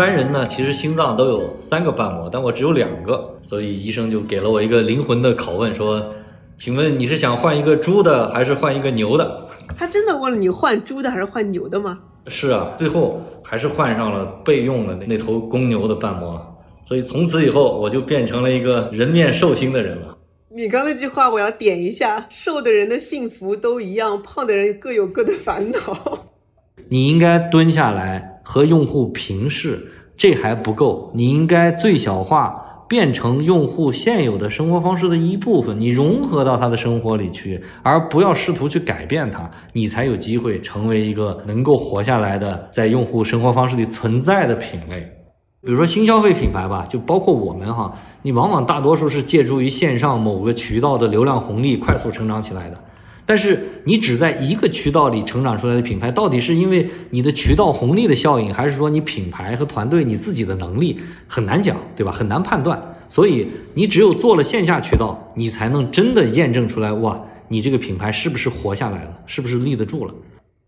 般人呢，其实心脏都有三个瓣膜，但我只有两个，所以医生就给了我一个灵魂的拷问，说：“请问你是想换一个猪的，还是换一个牛的？”他真的问了你换猪的还是换牛的吗？是啊，最后还是换上了备用的那头公牛的瓣膜，所以从此以后我就变成了一个人面兽心的人了。你刚那句话我要点一下：瘦的人的幸福都一样，胖的人各有各的烦恼。你应该蹲下来和用户平视，这还不够，你应该最小化，变成用户现有的生活方式的一部分，你融合到他的生活里去，而不要试图去改变它，你才有机会成为一个能够活下来的，在用户生活方式里存在的品类。比如说新消费品牌吧，就包括我们哈，你往往大多数是借助于线上某个渠道的流量红利快速成长起来的。但是你只在一个渠道里成长出来的品牌，到底是因为你的渠道红利的效应，还是说你品牌和团队你自己的能力很难讲，对吧？很难判断。所以你只有做了线下渠道，你才能真的验证出来，哇，你这个品牌是不是活下来了，是不是立得住了。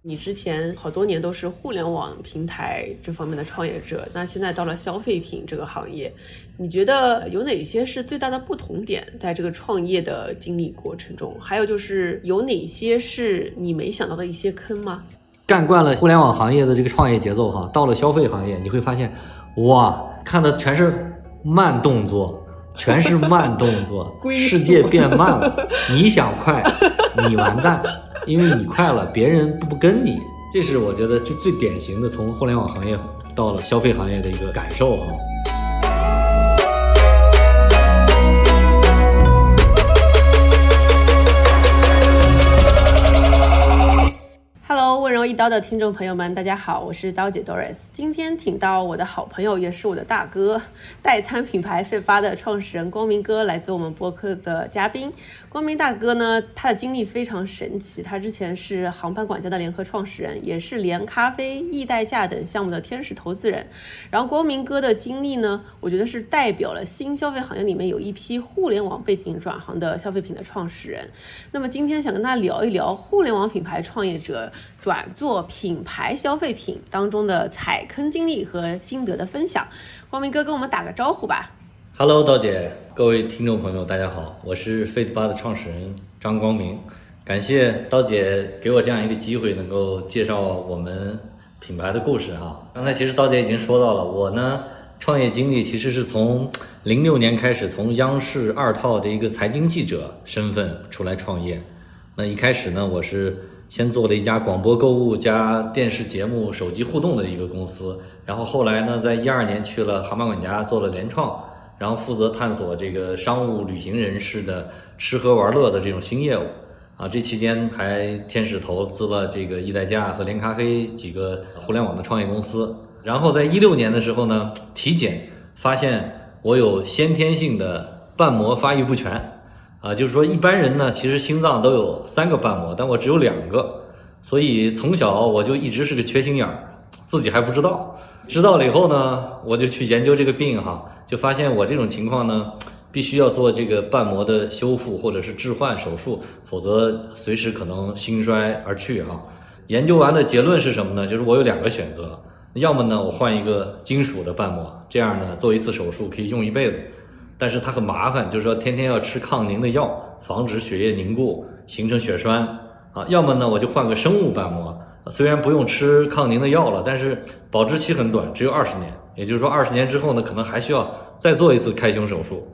你之前好多年都是互联网平台这方面的创业者，那现在到了消费品这个行业，你觉得有哪些是最大的不同点？在这个创业的经历过程中，还有就是有哪些是你没想到的一些坑吗？干惯了互联网行业的这个创业节奏哈，到了消费行业，你会发现，哇，看的全是慢动作，全是慢动作，世界变慢了，你想快，你完蛋。因为你快了，别人不不跟你，这是我觉得就最典型的从互联网行业到了消费行业的一个感受啊。一刀的听众朋友们，大家好，我是刀姐 Doris。今天请到我的好朋友，也是我的大哥，代餐品牌费八的创始人光明哥来做我们播客的嘉宾。光明大哥呢，他的经历非常神奇，他之前是航班管家的联合创始人，也是连咖啡、易代驾等项目的天使投资人。然后光明哥的经历呢，我觉得是代表了新消费行业里面有一批互联网背景转行的消费品的创始人。那么今天想跟他聊一聊互联网品牌创业者转。做品牌消费品当中的踩坑经历和心得的分享，光明哥跟我们打个招呼吧。Hello，刀姐，各位听众朋友，大家好，我是 Fit 八的创始人张光明，感谢刀姐给我这样一个机会，能够介绍我们品牌的故事哈。刚才其实刀姐已经说到了，我呢创业经历其实是从零六年开始，从央视二套的一个财经记者身份出来创业。那一开始呢，我是。先做了一家广播购物加电视节目、手机互动的一个公司，然后后来呢，在一二年去了航班管家做了联创，然后负责探索这个商务旅行人士的吃喝玩乐的这种新业务，啊，这期间还天使投资了这个易代驾和连咖啡几个互联网的创业公司，然后在一六年的时候呢，体检发现我有先天性的瓣膜发育不全。啊，就是说一般人呢，其实心脏都有三个瓣膜，但我只有两个，所以从小我就一直是个缺心眼儿，自己还不知道。知道了以后呢，我就去研究这个病哈，就发现我这种情况呢，必须要做这个瓣膜的修复或者是置换手术，否则随时可能心衰而去哈。研究完的结论是什么呢？就是我有两个选择，要么呢我换一个金属的瓣膜，这样呢做一次手术可以用一辈子。但是它很麻烦，就是说天天要吃抗凝的药，防止血液凝固形成血栓啊。要么呢，我就换个生物瓣膜，虽然不用吃抗凝的药了，但是保质期很短，只有二十年。也就是说，二十年之后呢，可能还需要再做一次开胸手术。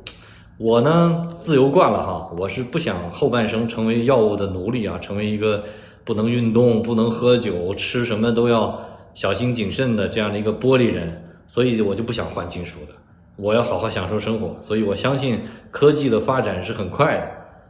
我呢，自由惯了哈，我是不想后半生成为药物的奴隶啊，成为一个不能运动、不能喝酒、吃什么都要小心谨慎的这样的一个玻璃人，所以我就不想换金属的。我要好好享受生活，所以我相信科技的发展是很快的。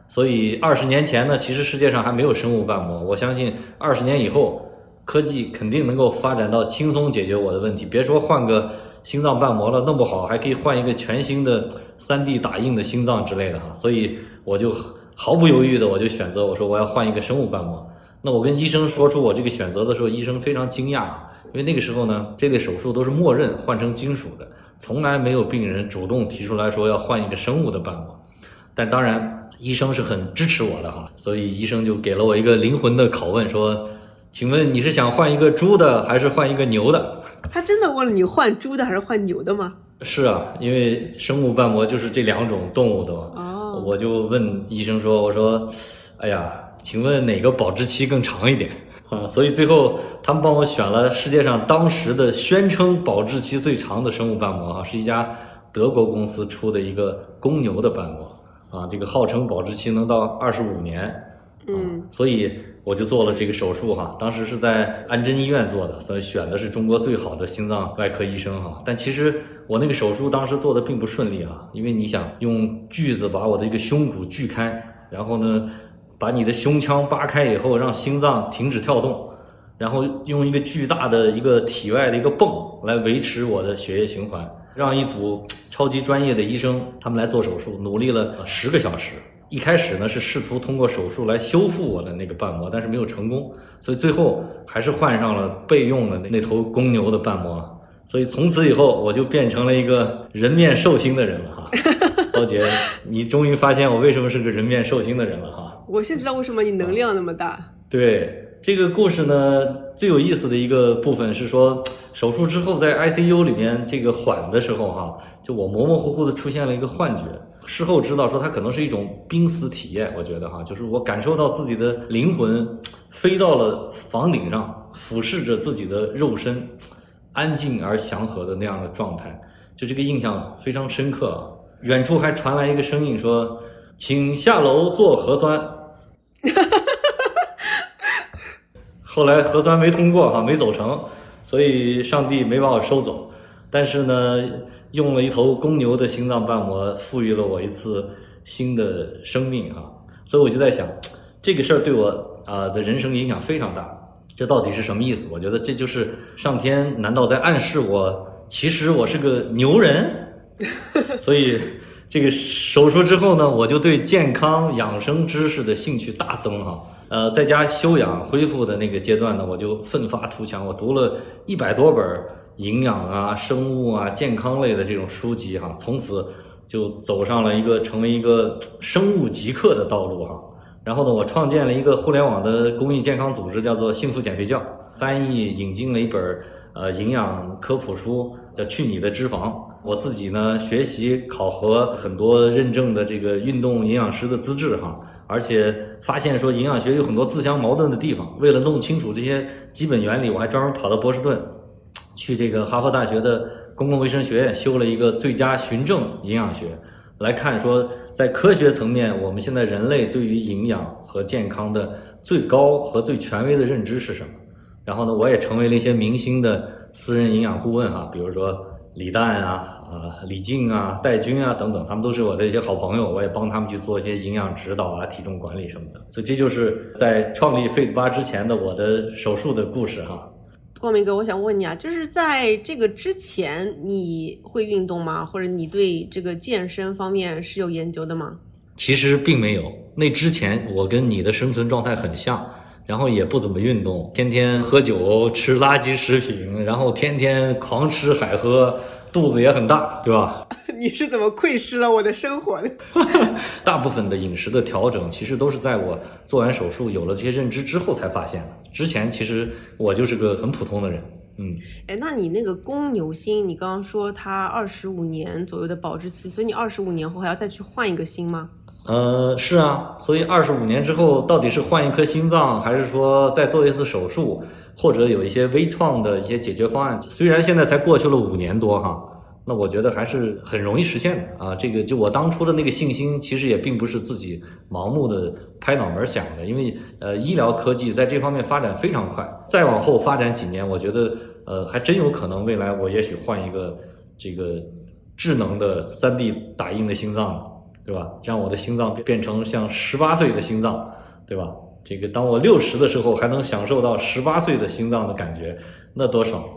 所以二十年前呢，其实世界上还没有生物瓣膜。我相信二十年以后，科技肯定能够发展到轻松解决我的问题。别说换个心脏瓣膜了，弄不好还可以换一个全新的三 D 打印的心脏之类的哈。所以我就毫不犹豫的我就选择，我说我要换一个生物瓣膜。那我跟医生说出我这个选择的时候，医生非常惊讶，因为那个时候呢，这类手术都是默认换成金属的，从来没有病人主动提出来说要换一个生物的瓣膜。但当然，医生是很支持我的哈，所以医生就给了我一个灵魂的拷问，说：“请问你是想换一个猪的，还是换一个牛的？”他真的问了你换猪的还是换牛的吗？是啊，因为生物瓣膜就是这两种动物的嘛。哦，我就问医生说：“我说，哎呀，请问哪个保质期更长一点 啊？”所以最后他们帮我选了世界上当时的宣称保质期最长的生物瓣膜啊，是一家德国公司出的一个公牛的瓣膜啊，这个号称保质期能到二十五年。嗯，所以我就做了这个手术哈，当时是在安贞医院做的，所以选的是中国最好的心脏外科医生哈。但其实我那个手术当时做的并不顺利啊，因为你想用锯子把我的一个胸骨锯开，然后呢，把你的胸腔扒开以后，让心脏停止跳动，然后用一个巨大的一个体外的一个泵来维持我的血液循环，让一组超级专业的医生他们来做手术，努力了十个小时。一开始呢是试图通过手术来修复我的那个瓣膜，但是没有成功，所以最后还是换上了备用的那那头公牛的瓣膜。所以从此以后我就变成了一个人面兽心的人了哈。高姐，你终于发现我为什么是个人面兽心的人了哈。我现在知道为什么你能量那么大。对这个故事呢，最有意思的一个部分是说，手术之后在 ICU 里面这个缓的时候哈，就我模模糊糊的出现了一个幻觉。事后知道说它可能是一种濒死体验，我觉得哈，就是我感受到自己的灵魂飞到了房顶上，俯视着自己的肉身，安静而祥和的那样的状态，就这个印象非常深刻啊。远处还传来一个声音说：“请下楼做核酸。” 后来核酸没通过哈，没走成，所以上帝没把我收走。但是呢，用了一头公牛的心脏瓣膜，赋予了我一次新的生命哈。所以我就在想，这个事儿对我啊的人生影响非常大。这到底是什么意思？我觉得这就是上天难道在暗示我，其实我是个牛人？所以这个手术之后呢，我就对健康养生知识的兴趣大增哈。呃，在家休养恢复的那个阶段呢，我就奋发图强，我读了一百多本。营养啊，生物啊，健康类的这种书籍哈，从此就走上了一个成为一个生物极客的道路哈。然后呢，我创建了一个互联网的公益健康组织，叫做幸福减肥教，翻译引进了一本呃营养科普书，叫《去你的脂肪》。我自己呢，学习考核很多认证的这个运动营养师的资质哈，而且发现说营养学有很多自相矛盾的地方。为了弄清楚这些基本原理，我还专门跑到波士顿。去这个哈佛大学的公共卫生学院修了一个最佳循证营养学，来看说在科学层面，我们现在人类对于营养和健康的最高和最权威的认知是什么。然后呢，我也成为了一些明星的私人营养顾问哈，比如说李诞啊、啊李静啊、戴军啊等等，他们都是我的一些好朋友，我也帮他们去做一些营养指导啊、体重管理什么的。所以这就是在创立 Fit 八之前的我的手术的故事哈。光明哥，我想问你啊，就是在这个之前，你会运动吗？或者你对这个健身方面是有研究的吗？其实并没有。那之前我跟你的生存状态很像，然后也不怎么运动，天天喝酒、吃垃圾食品，然后天天狂吃海喝，肚子也很大，对吧？你是怎么窥视了我的生活的？大部分的饮食的调整，其实都是在我做完手术有了这些认知之后才发现的。之前其实我就是个很普通的人。嗯，哎，那你那个公牛心，你刚刚说它二十五年左右的保质期，所以你二十五年后还要再去换一个心吗？呃，是啊，所以二十五年之后，到底是换一颗心脏，还是说再做一次手术，或者有一些微创的一些解决方案？虽然现在才过去了五年多哈。那我觉得还是很容易实现的啊！这个就我当初的那个信心，其实也并不是自己盲目的拍脑门想的，因为呃，医疗科技在这方面发展非常快，再往后发展几年，我觉得呃，还真有可能未来我也许换一个这个智能的三 D 打印的心脏，对吧？让我的心脏变成像十八岁的心脏，对吧？这个当我六十的时候还能享受到十八岁的心脏的感觉，那多爽！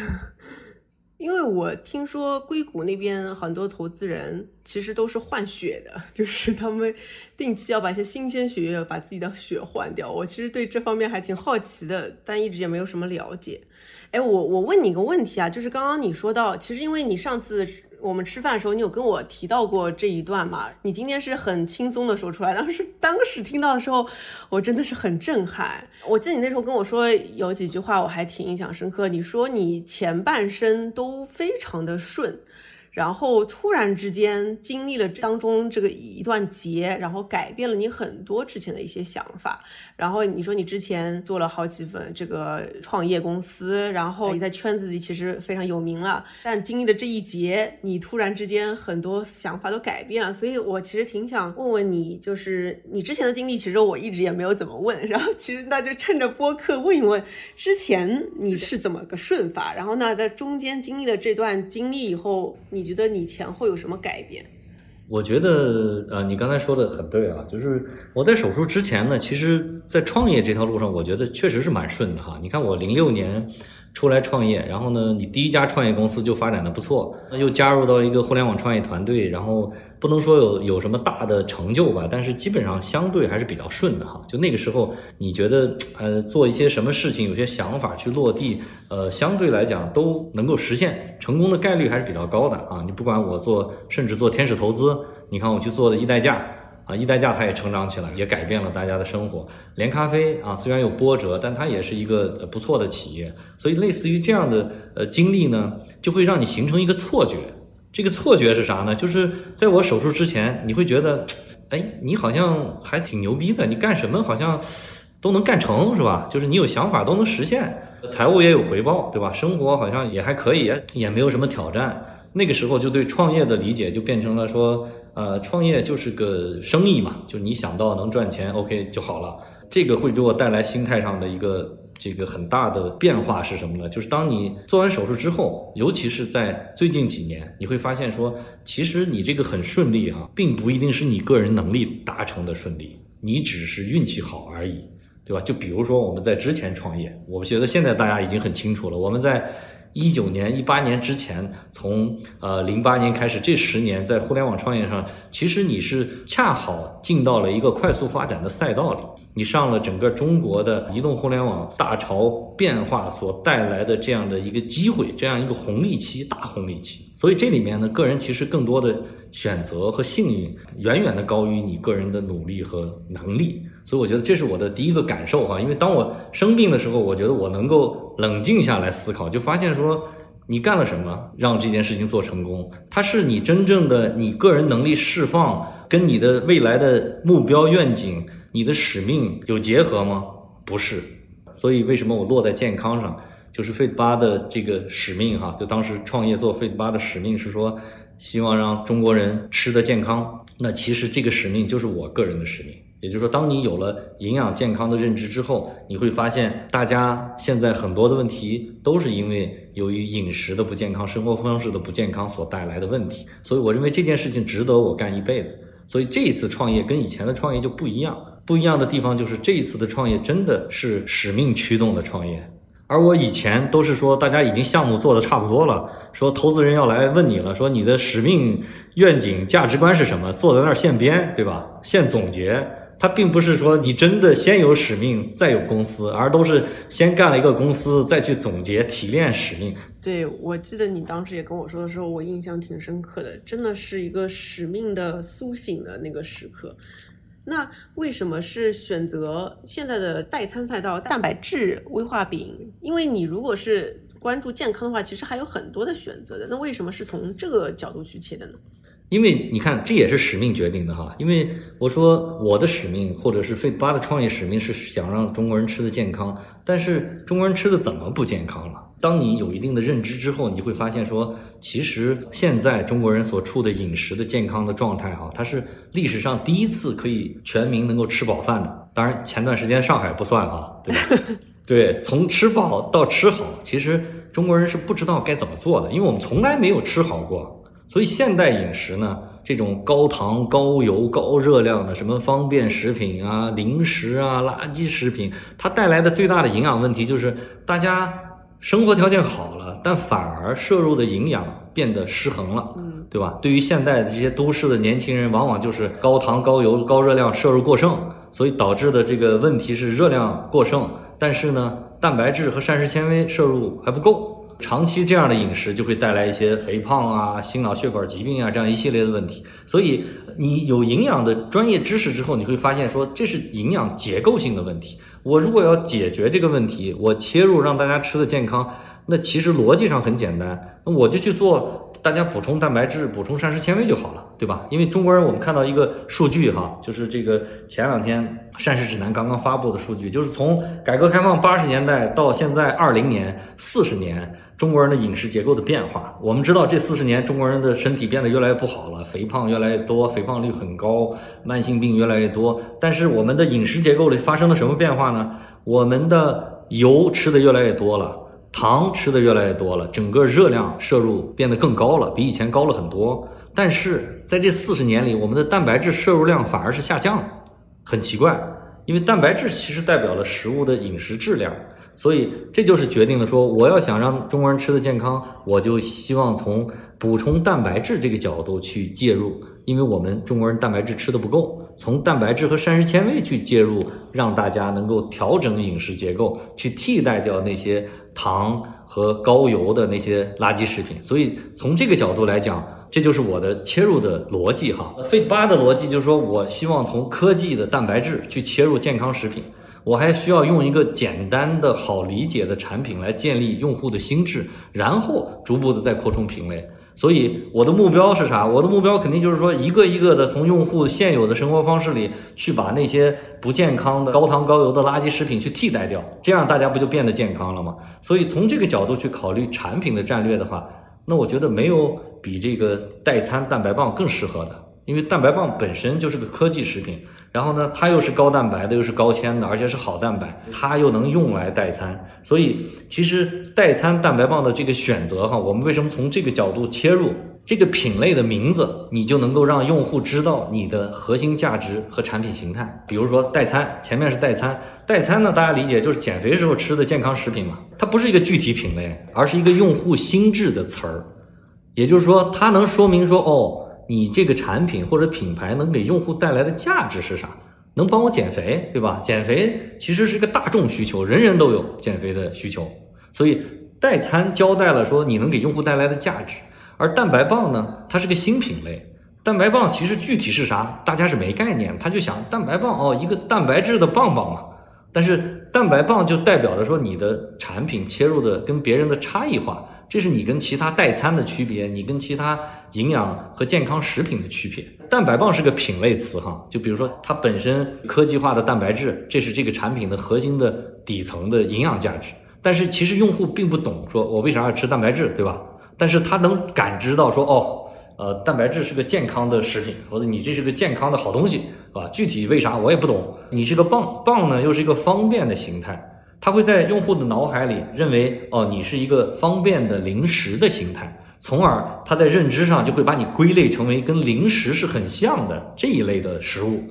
因为我听说硅谷那边很多投资人其实都是换血的，就是他们定期要把一些新鲜血液把自己的血换掉。我其实对这方面还挺好奇的，但一直也没有什么了解。哎，我我问你一个问题啊，就是刚刚你说到，其实因为你上次我们吃饭的时候，你有跟我提到过这一段吗？你今天是很轻松的说出来，当时当时听到的时候，我真的是很震撼。我记得你那时候跟我说有几句话，我还挺印象深刻。你说你前半生都非常的顺。然后突然之间经历了当中这个一段劫，然后改变了你很多之前的一些想法。然后你说你之前做了好几份这个创业公司，然后你在圈子里其实非常有名了。但经历了这一劫，你突然之间很多想法都改变了。所以我其实挺想问问你，就是你之前的经历，其实我一直也没有怎么问。然后其实那就趁着播客问一问，之前你是怎么个顺法？然后呢，在中间经历了这段经历以后，你。你觉得你前后有什么改变？我觉得，呃，你刚才说的很对啊，就是我在手术之前呢，其实，在创业这条路上，我觉得确实是蛮顺的哈。你看，我零六年。出来创业，然后呢，你第一家创业公司就发展的不错，又加入到一个互联网创业团队，然后不能说有有什么大的成就吧，但是基本上相对还是比较顺的哈。就那个时候，你觉得呃做一些什么事情，有些想法去落地，呃，相对来讲都能够实现，成功的概率还是比较高的啊。你不管我做，甚至做天使投资，你看我去做的易代驾。啊，易代价它也成长起来，也改变了大家的生活。连咖啡啊，虽然有波折，但它也是一个不错的企业。所以，类似于这样的呃经历呢，就会让你形成一个错觉。这个错觉是啥呢？就是在我手术之前，你会觉得，哎，你好像还挺牛逼的，你干什么好像都能干成，是吧？就是你有想法都能实现，财务也有回报，对吧？生活好像也还可以，也没有什么挑战。那个时候就对创业的理解就变成了说，呃，创业就是个生意嘛，就你想到能赚钱，OK 就好了。这个会给我带来心态上的一个这个很大的变化是什么呢？就是当你做完手术之后，尤其是在最近几年，你会发现说，其实你这个很顺利哈，并不一定是你个人能力达成的顺利，你只是运气好而已，对吧？就比如说我们在之前创业，我觉得现在大家已经很清楚了，我们在。一九年、一八年之前，从呃零八年开始，这十年在互联网创业上，其实你是恰好进到了一个快速发展的赛道里，你上了整个中国的移动互联网大潮变化所带来的这样的一个机会，这样一个红利期、大红利期。所以这里面呢，个人其实更多的选择和幸运，远远的高于你个人的努力和能力。所以我觉得这是我的第一个感受哈，因为当我生病的时候，我觉得我能够冷静下来思考，就发现说你干了什么让这件事情做成功？它是你真正的你个人能力释放跟你的未来的目标愿景、你的使命有结合吗？不是。所以为什么我落在健康上？就是 Fit 八的这个使命哈，就当时创业做 Fit 八的使命是说，希望让中国人吃的健康。那其实这个使命就是我个人的使命。也就是说，当你有了营养健康的认知之后，你会发现大家现在很多的问题都是因为由于饮食的不健康、生活方式的不健康所带来的问题。所以我认为这件事情值得我干一辈子。所以这一次创业跟以前的创业就不一样，不一样的地方就是这一次的创业真的是使命驱动的创业。而我以前都是说，大家已经项目做的差不多了，说投资人要来问你了，说你的使命、愿景、价值观是什么？坐在那儿现编，对吧？现总结。他并不是说你真的先有使命再有公司，而都是先干了一个公司，再去总结提炼使命。对，我记得你当时也跟我说的时候，我印象挺深刻的，真的是一个使命的苏醒的那个时刻。那为什么是选择现在的代餐赛道蛋白质威化饼？因为你如果是关注健康的话，其实还有很多的选择的。那为什么是从这个角度去切的呢？因为你看，这也是使命决定的哈。因为我说我的使命，或者是 Fit 八的创业使命是想让中国人吃的健康，但是中国人吃的怎么不健康了？当你有一定的认知之后，你就会发现说，其实现在中国人所处的饮食的健康的状态哈，它是历史上第一次可以全民能够吃饱饭的。当然，前段时间上海不算啊，对吧？对，从吃饱到吃好，其实中国人是不知道该怎么做的，因为我们从来没有吃好过。所以现代饮食呢，这种高糖、高油、高热量的什么方便食品啊、零食啊、垃圾食品，它带来的最大的营养问题就是，大家生活条件好了，但反而摄入的营养变得失衡了，嗯，对吧？对于现代的这些都市的年轻人，往往就是高糖、高油、高热量摄入过剩，所以导致的这个问题是热量过剩，但是呢，蛋白质和膳食纤维摄入还不够。长期这样的饮食就会带来一些肥胖啊、心脑血管疾病啊这样一系列的问题。所以你有营养的专业知识之后，你会发现说这是营养结构性的问题。我如果要解决这个问题，我切入让大家吃的健康，那其实逻辑上很简单，那我就去做。大家补充蛋白质、补充膳食纤维就好了，对吧？因为中国人，我们看到一个数据哈，就是这个前两天膳食指南刚刚发布的数据，就是从改革开放八十年代到现在二零年，四十年中国人的饮食结构的变化。我们知道这四十年中国人的身体变得越来越不好了，肥胖越来越多，肥胖率很高，慢性病越来越多。但是我们的饮食结构里发生了什么变化呢？我们的油吃的越来越多了。糖吃的越来越多了，整个热量摄入变得更高了，比以前高了很多。但是在这四十年里，我们的蛋白质摄入量反而是下降了，很奇怪。因为蛋白质其实代表了食物的饮食质量，所以这就是决定了说，我要想让中国人吃的健康，我就希望从补充蛋白质这个角度去介入，因为我们中国人蛋白质吃的不够，从蛋白质和膳食纤维去介入，让大家能够调整饮食结构，去替代掉那些。糖和高油的那些垃圾食品，所以从这个角度来讲，这就是我的切入的逻辑哈。费八的逻辑就是说，我希望从科技的蛋白质去切入健康食品，我还需要用一个简单的好理解的产品来建立用户的心智，然后逐步的再扩充品类。所以我的目标是啥？我的目标肯定就是说，一个一个的从用户现有的生活方式里去把那些不健康的高糖高油的垃圾食品去替代掉，这样大家不就变得健康了吗？所以从这个角度去考虑产品的战略的话，那我觉得没有比这个代餐蛋白棒更适合的。因为蛋白棒本身就是个科技食品，然后呢，它又是高蛋白的，又是高纤的，而且是好蛋白，它又能用来代餐，所以其实代餐蛋白棒的这个选择哈，我们为什么从这个角度切入？这个品类的名字，你就能够让用户知道你的核心价值和产品形态。比如说代餐，前面是代餐，代餐呢，大家理解就是减肥时候吃的健康食品嘛，它不是一个具体品类，而是一个用户心智的词儿，也就是说，它能说明说哦。你这个产品或者品牌能给用户带来的价值是啥？能帮我减肥，对吧？减肥其实是一个大众需求，人人都有减肥的需求。所以代餐交代了说你能给用户带来的价值，而蛋白棒呢，它是个新品类。蛋白棒其实具体是啥，大家是没概念。他就想蛋白棒哦，一个蛋白质的棒棒嘛。但是蛋白棒就代表着说你的产品切入的跟别人的差异化。这是你跟其他代餐的区别，你跟其他营养和健康食品的区别。蛋白棒是个品类词哈，就比如说它本身科技化的蛋白质，这是这个产品的核心的底层的营养价值。但是其实用户并不懂，说我为啥要吃蛋白质，对吧？但是他能感知到说，哦，呃，蛋白质是个健康的食品，或者你这是个健康的好东西，是吧？具体为啥我也不懂。你是个棒棒呢，又是一个方便的形态。它会在用户的脑海里认为，哦，你是一个方便的零食的形态，从而他在认知上就会把你归类成为跟零食是很像的这一类的食物。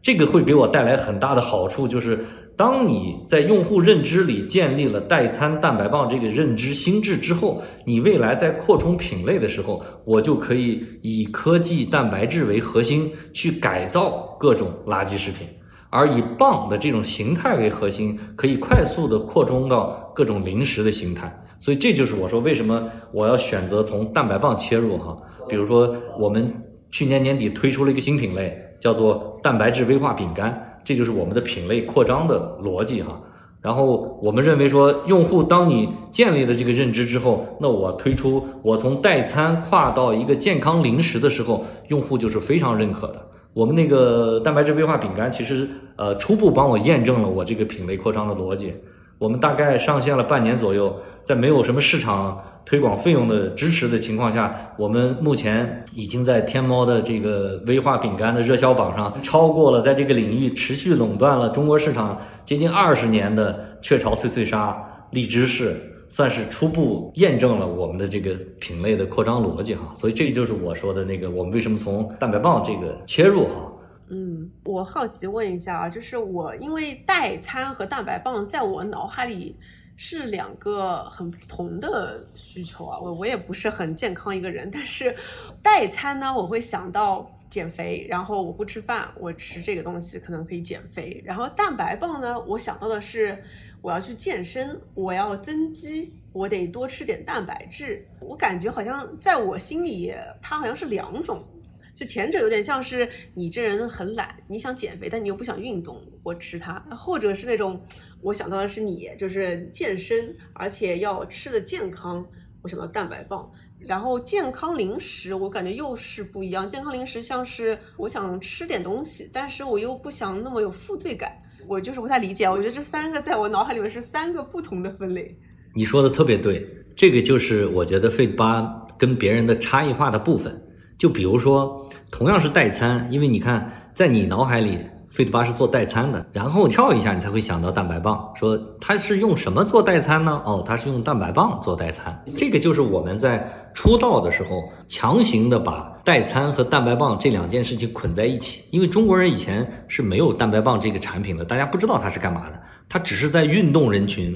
这个会给我带来很大的好处，就是当你在用户认知里建立了代餐蛋白棒这个认知心智之后，你未来在扩充品类的时候，我就可以以科技蛋白质为核心去改造各种垃圾食品。而以棒的这种形态为核心，可以快速的扩充到各种零食的形态，所以这就是我说为什么我要选择从蛋白棒切入哈。比如说，我们去年年底推出了一个新品类，叫做蛋白质威化饼干，这就是我们的品类扩张的逻辑哈。然后我们认为说，用户当你建立了这个认知之后，那我推出我从代餐跨到一个健康零食的时候，用户就是非常认可的。我们那个蛋白质威化饼干，其实呃初步帮我验证了我这个品类扩张的逻辑。我们大概上线了半年左右，在没有什么市场推广费用的支持的情况下，我们目前已经在天猫的这个威化饼干的热销榜上超过了在这个领域持续垄断了中国市场接近二十年的雀巢脆脆鲨、荔枝氏。算是初步验证了我们的这个品类的扩张逻辑哈，所以这就是我说的那个我们为什么从蛋白棒这个切入哈。嗯，我好奇问一下啊，就是我因为代餐和蛋白棒在我脑海里是两个很不同的需求啊，我我也不是很健康一个人，但是代餐呢，我会想到减肥，然后我不吃饭，我吃这个东西可能可以减肥，然后蛋白棒呢，我想到的是。我要去健身，我要增肌，我得多吃点蛋白质。我感觉好像在我心里，它好像是两种。就前者有点像是你这人很懒，你想减肥，但你又不想运动，我吃它；后者是那种我想到的是你，就是健身，而且要吃的健康，我想到蛋白棒。然后健康零食，我感觉又是不一样。健康零食像是我想吃点东西，但是我又不想那么有负罪感，我就是不太理解。我觉得这三个在我脑海里面是三个不同的分类。你说的特别对，这个就是我觉得 Fit 八跟别人的差异化的部分。就比如说，同样是代餐，因为你看，在你脑海里。费德巴是做代餐的，然后跳一下，你才会想到蛋白棒。说他是用什么做代餐呢？哦，他是用蛋白棒做代餐。这个就是我们在出道的时候强行的把代餐和蛋白棒这两件事情捆在一起。因为中国人以前是没有蛋白棒这个产品的，大家不知道它是干嘛的。它只是在运动人群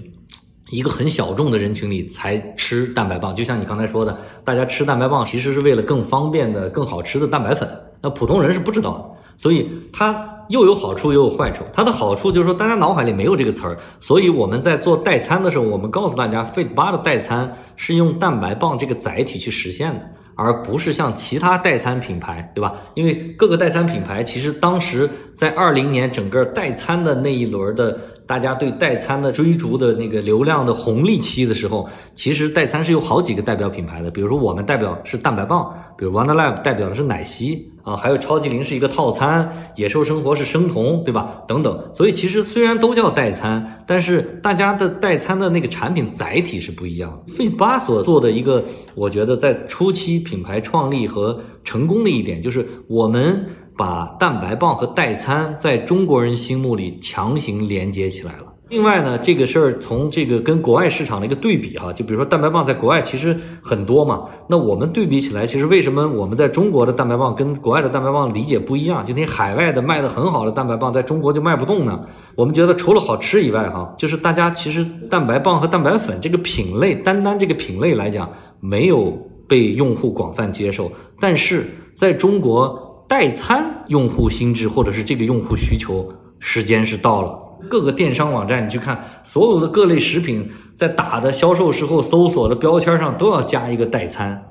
一个很小众的人群里才吃蛋白棒。就像你刚才说的，大家吃蛋白棒其实是为了更方便的、更好吃的蛋白粉。那普通人是不知道的，所以它。又有好处又有坏处。它的好处就是说，大家脑海里没有这个词儿，所以我们在做代餐的时候，我们告诉大家，Fit 八的代餐是用蛋白棒这个载体去实现的，而不是像其他代餐品牌，对吧？因为各个代餐品牌其实当时在二零年整个代餐的那一轮的。大家对代餐的追逐的那个流量的红利期的时候，其实代餐是有好几个代表品牌的，比如说我们代表是蛋白棒，比如 Wonderlab 代表的是奶昔啊，还有超级零是一个套餐，野兽生活是生酮，对吧？等等。所以其实虽然都叫代餐，但是大家的代餐的那个产品载体是不一样的。费巴所做的一个，我觉得在初期品牌创立和成功的一点，就是我们。把蛋白棒和代餐在中国人心目里强行连接起来了。另外呢，这个事儿从这个跟国外市场的一个对比哈，就比如说蛋白棒在国外其实很多嘛，那我们对比起来，其实为什么我们在中国的蛋白棒跟国外的蛋白棒理解不一样？就那海外的卖的很好的蛋白棒在中国就卖不动呢？我们觉得除了好吃以外哈，就是大家其实蛋白棒和蛋白粉这个品类，单单这个品类来讲，没有被用户广泛接受，但是在中国。代餐用户心智，或者是这个用户需求，时间是到了。各个电商网站，你去看，所有的各类食品在打的销售时候搜索的标签上都要加一个代餐，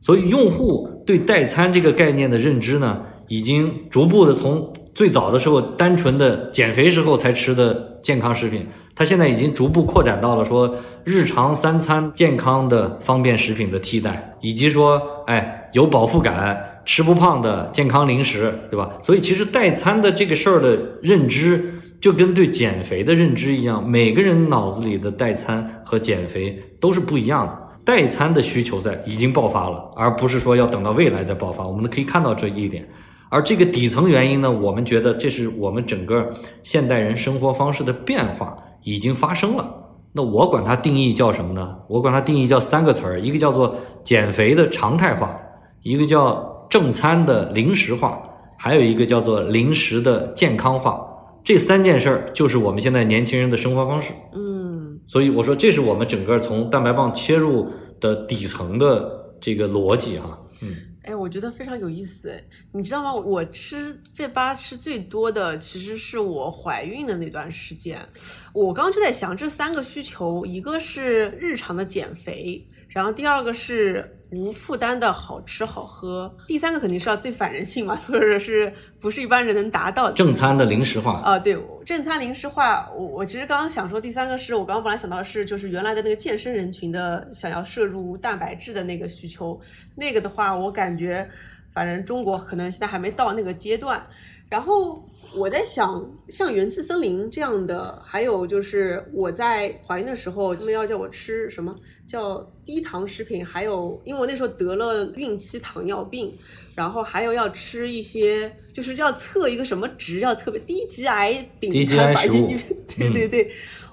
所以用户对代餐这个概念的认知呢，已经逐步的从最早的时候单纯的减肥时候才吃的健康食品，它现在已经逐步扩展到了说日常三餐健康的方便食品的替代，以及说，哎，有饱腹感。吃不胖的健康零食，对吧？所以其实代餐的这个事儿的认知，就跟对减肥的认知一样，每个人脑子里的代餐和减肥都是不一样的。代餐的需求在已经爆发了，而不是说要等到未来再爆发。我们可以看到这一点。而这个底层原因呢，我们觉得这是我们整个现代人生活方式的变化已经发生了。那我管它定义叫什么呢？我管它定义叫三个词儿，一个叫做减肥的常态化，一个叫。正餐的零食化，还有一个叫做零食的健康化，这三件事儿就是我们现在年轻人的生活方式。嗯，所以我说这是我们整个从蛋白棒切入的底层的这个逻辑哈。嗯，哎，我觉得非常有意思。哎，你知道吗？我吃费巴吃最多的其实是我怀孕的那段时间。我刚刚就在想，这三个需求，一个是日常的减肥。然后第二个是无负担的好吃好喝，第三个肯定是要最反人性嘛，或者是不是一般人能达到的正餐的零食化啊？对，正餐零食化，我我其实刚刚想说第三个是我刚刚本来想到是就是原来的那个健身人群的想要摄入蛋白质的那个需求，那个的话我感觉反正中国可能现在还没到那个阶段，然后。我在想，像元气森林这样的，还有就是我在怀孕的时候，他们要叫我吃什么叫低糖食品，还有因为我那时候得了孕期糖尿病，然后还有要吃一些，就是要测一个什么值，要特别低 GI 低 GI 食物，对对对。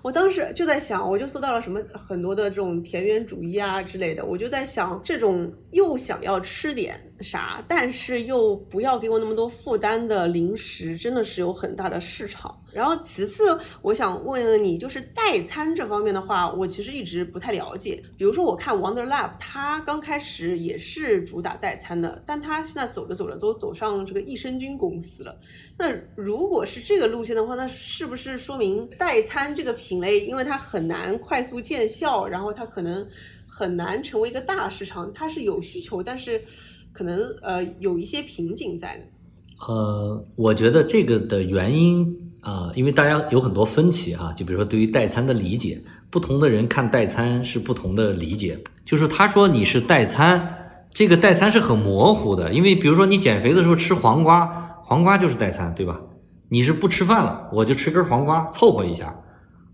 我当时就在想，我就搜到了什么很多的这种田园主义啊之类的，我就在想，这种又想要吃点啥，但是又不要给我那么多负担的零食，真的是有很大的市场。然后其次，我想问问你，就是代餐这方面的话，我其实一直不太了解。比如说，我看 Wonder Lab，它刚开始也是主打代餐的，但它现在走着走着都走上这个益生菌公司了。那如果是这个路线的话，那是不是说明代餐这个品类，因为它很难快速见效，然后它可能很难成为一个大市场，它是有需求，但是可能呃有一些瓶颈在的。呃，我觉得这个的原因啊，因为大家有很多分歧哈，就比如说对于代餐的理解，不同的人看代餐是不同的理解。就是他说你是代餐，这个代餐是很模糊的，因为比如说你减肥的时候吃黄瓜，黄瓜就是代餐，对吧？你是不吃饭了，我就吃根黄瓜凑合一下，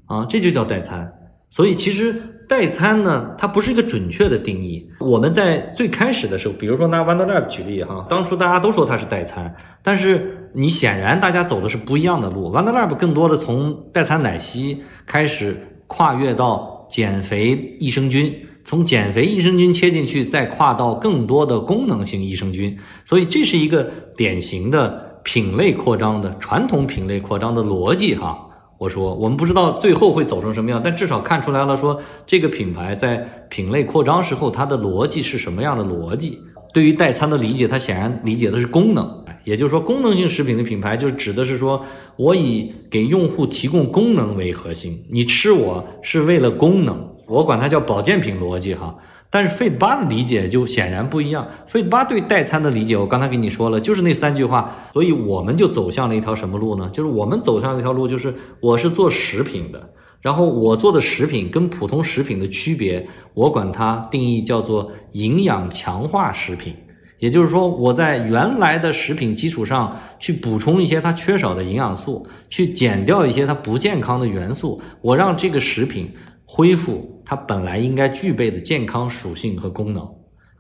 啊，这就叫代餐。所以其实。代餐呢，它不是一个准确的定义。我们在最开始的时候，比如说拿 Wonderlab 举例哈，当初大家都说它是代餐，但是你显然大家走的是不一样的路。Wonderlab 更多的从代餐奶昔开始跨越到减肥益生菌，从减肥益生菌切进去，再跨到更多的功能性益生菌。所以这是一个典型的品类扩张的传统品类扩张的逻辑哈。我说，我们不知道最后会走成什么样，但至少看出来了，说这个品牌在品类扩张时候，它的逻辑是什么样的逻辑？对于代餐的理解，它显然理解的是功能，也就是说，功能性食品的品牌就是指的是说我以给用户提供功能为核心，你吃我是为了功能，我管它叫保健品逻辑哈。但是 Fit 八的理解就显然不一样。Fit 八对代餐的理解，我刚才跟你说了，就是那三句话。所以我们就走向了一条什么路呢？就是我们走向一条路，就是我是做食品的，然后我做的食品跟普通食品的区别，我管它定义叫做营养强化食品。也就是说，我在原来的食品基础上去补充一些它缺少的营养素，去减掉一些它不健康的元素，我让这个食品。恢复它本来应该具备的健康属性和功能，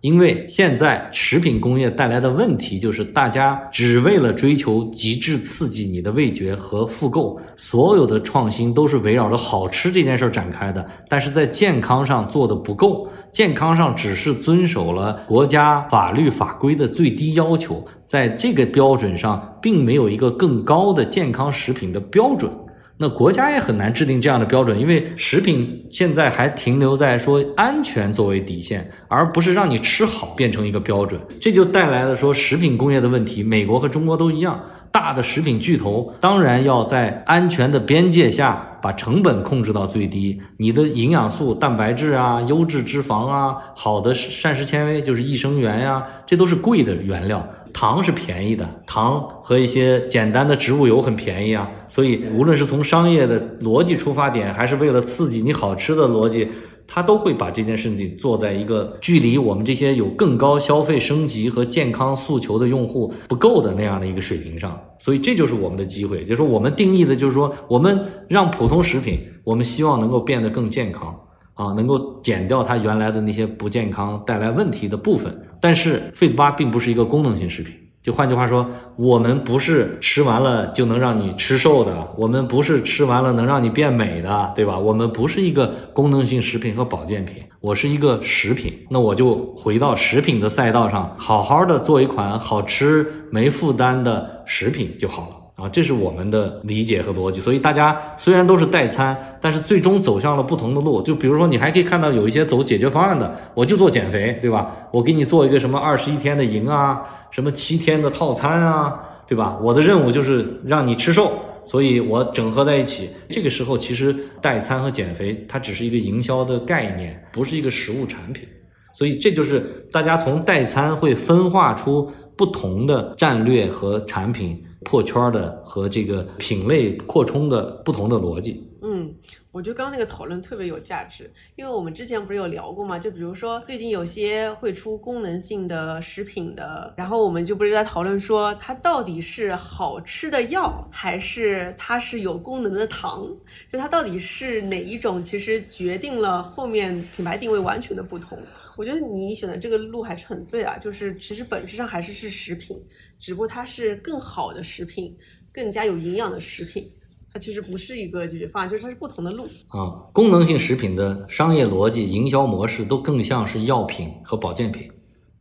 因为现在食品工业带来的问题就是，大家只为了追求极致刺激你的味觉和复购，所有的创新都是围绕着好吃这件事展开的，但是在健康上做的不够，健康上只是遵守了国家法律法规的最低要求，在这个标准上并没有一个更高的健康食品的标准。那国家也很难制定这样的标准，因为食品现在还停留在说安全作为底线，而不是让你吃好变成一个标准，这就带来了说食品工业的问题。美国和中国都一样，大的食品巨头当然要在安全的边界下把成本控制到最低，你的营养素、蛋白质啊、优质脂肪啊、好的膳食纤维就是益生元呀，这都是贵的原料。糖是便宜的，糖和一些简单的植物油很便宜啊，所以无论是从商业的逻辑出发点，还是为了刺激你好吃的逻辑，它都会把这件事情做在一个距离我们这些有更高消费升级和健康诉求的用户不够的那样的一个水平上，所以这就是我们的机会，就是说我们定义的就是说，我们让普通食品，我们希望能够变得更健康。啊，能够减掉它原来的那些不健康带来问题的部分，但是 Fit 八并不是一个功能性食品。就换句话说，我们不是吃完了就能让你吃瘦的，我们不是吃完了能让你变美的，对吧？我们不是一个功能性食品和保健品，我是一个食品。那我就回到食品的赛道上，好好的做一款好吃没负担的食品就好了。啊，这是我们的理解和逻辑，所以大家虽然都是代餐，但是最终走向了不同的路。就比如说，你还可以看到有一些走解决方案的，我就做减肥，对吧？我给你做一个什么二十一天的营啊，什么七天的套餐啊，对吧？我的任务就是让你吃瘦，所以我整合在一起。这个时候，其实代餐和减肥它只是一个营销的概念，不是一个实物产品。所以这就是大家从代餐会分化出不同的战略和产品。破圈的和这个品类扩充的不同的逻辑。嗯，我觉得刚刚那个讨论特别有价值，因为我们之前不是有聊过嘛？就比如说最近有些会出功能性的食品的，然后我们就不是在讨论说它到底是好吃的药，还是它是有功能的糖？就它到底是哪一种？其实决定了后面品牌定位完全的不同。我觉得你选的这个路还是很对啊，就是其实本质上还是是食品，只不过它是更好的食品，更加有营养的食品。它其实不是一个解决方案，就是它是不同的路啊。功能性食品的商业逻辑、营销模式都更像是药品和保健品，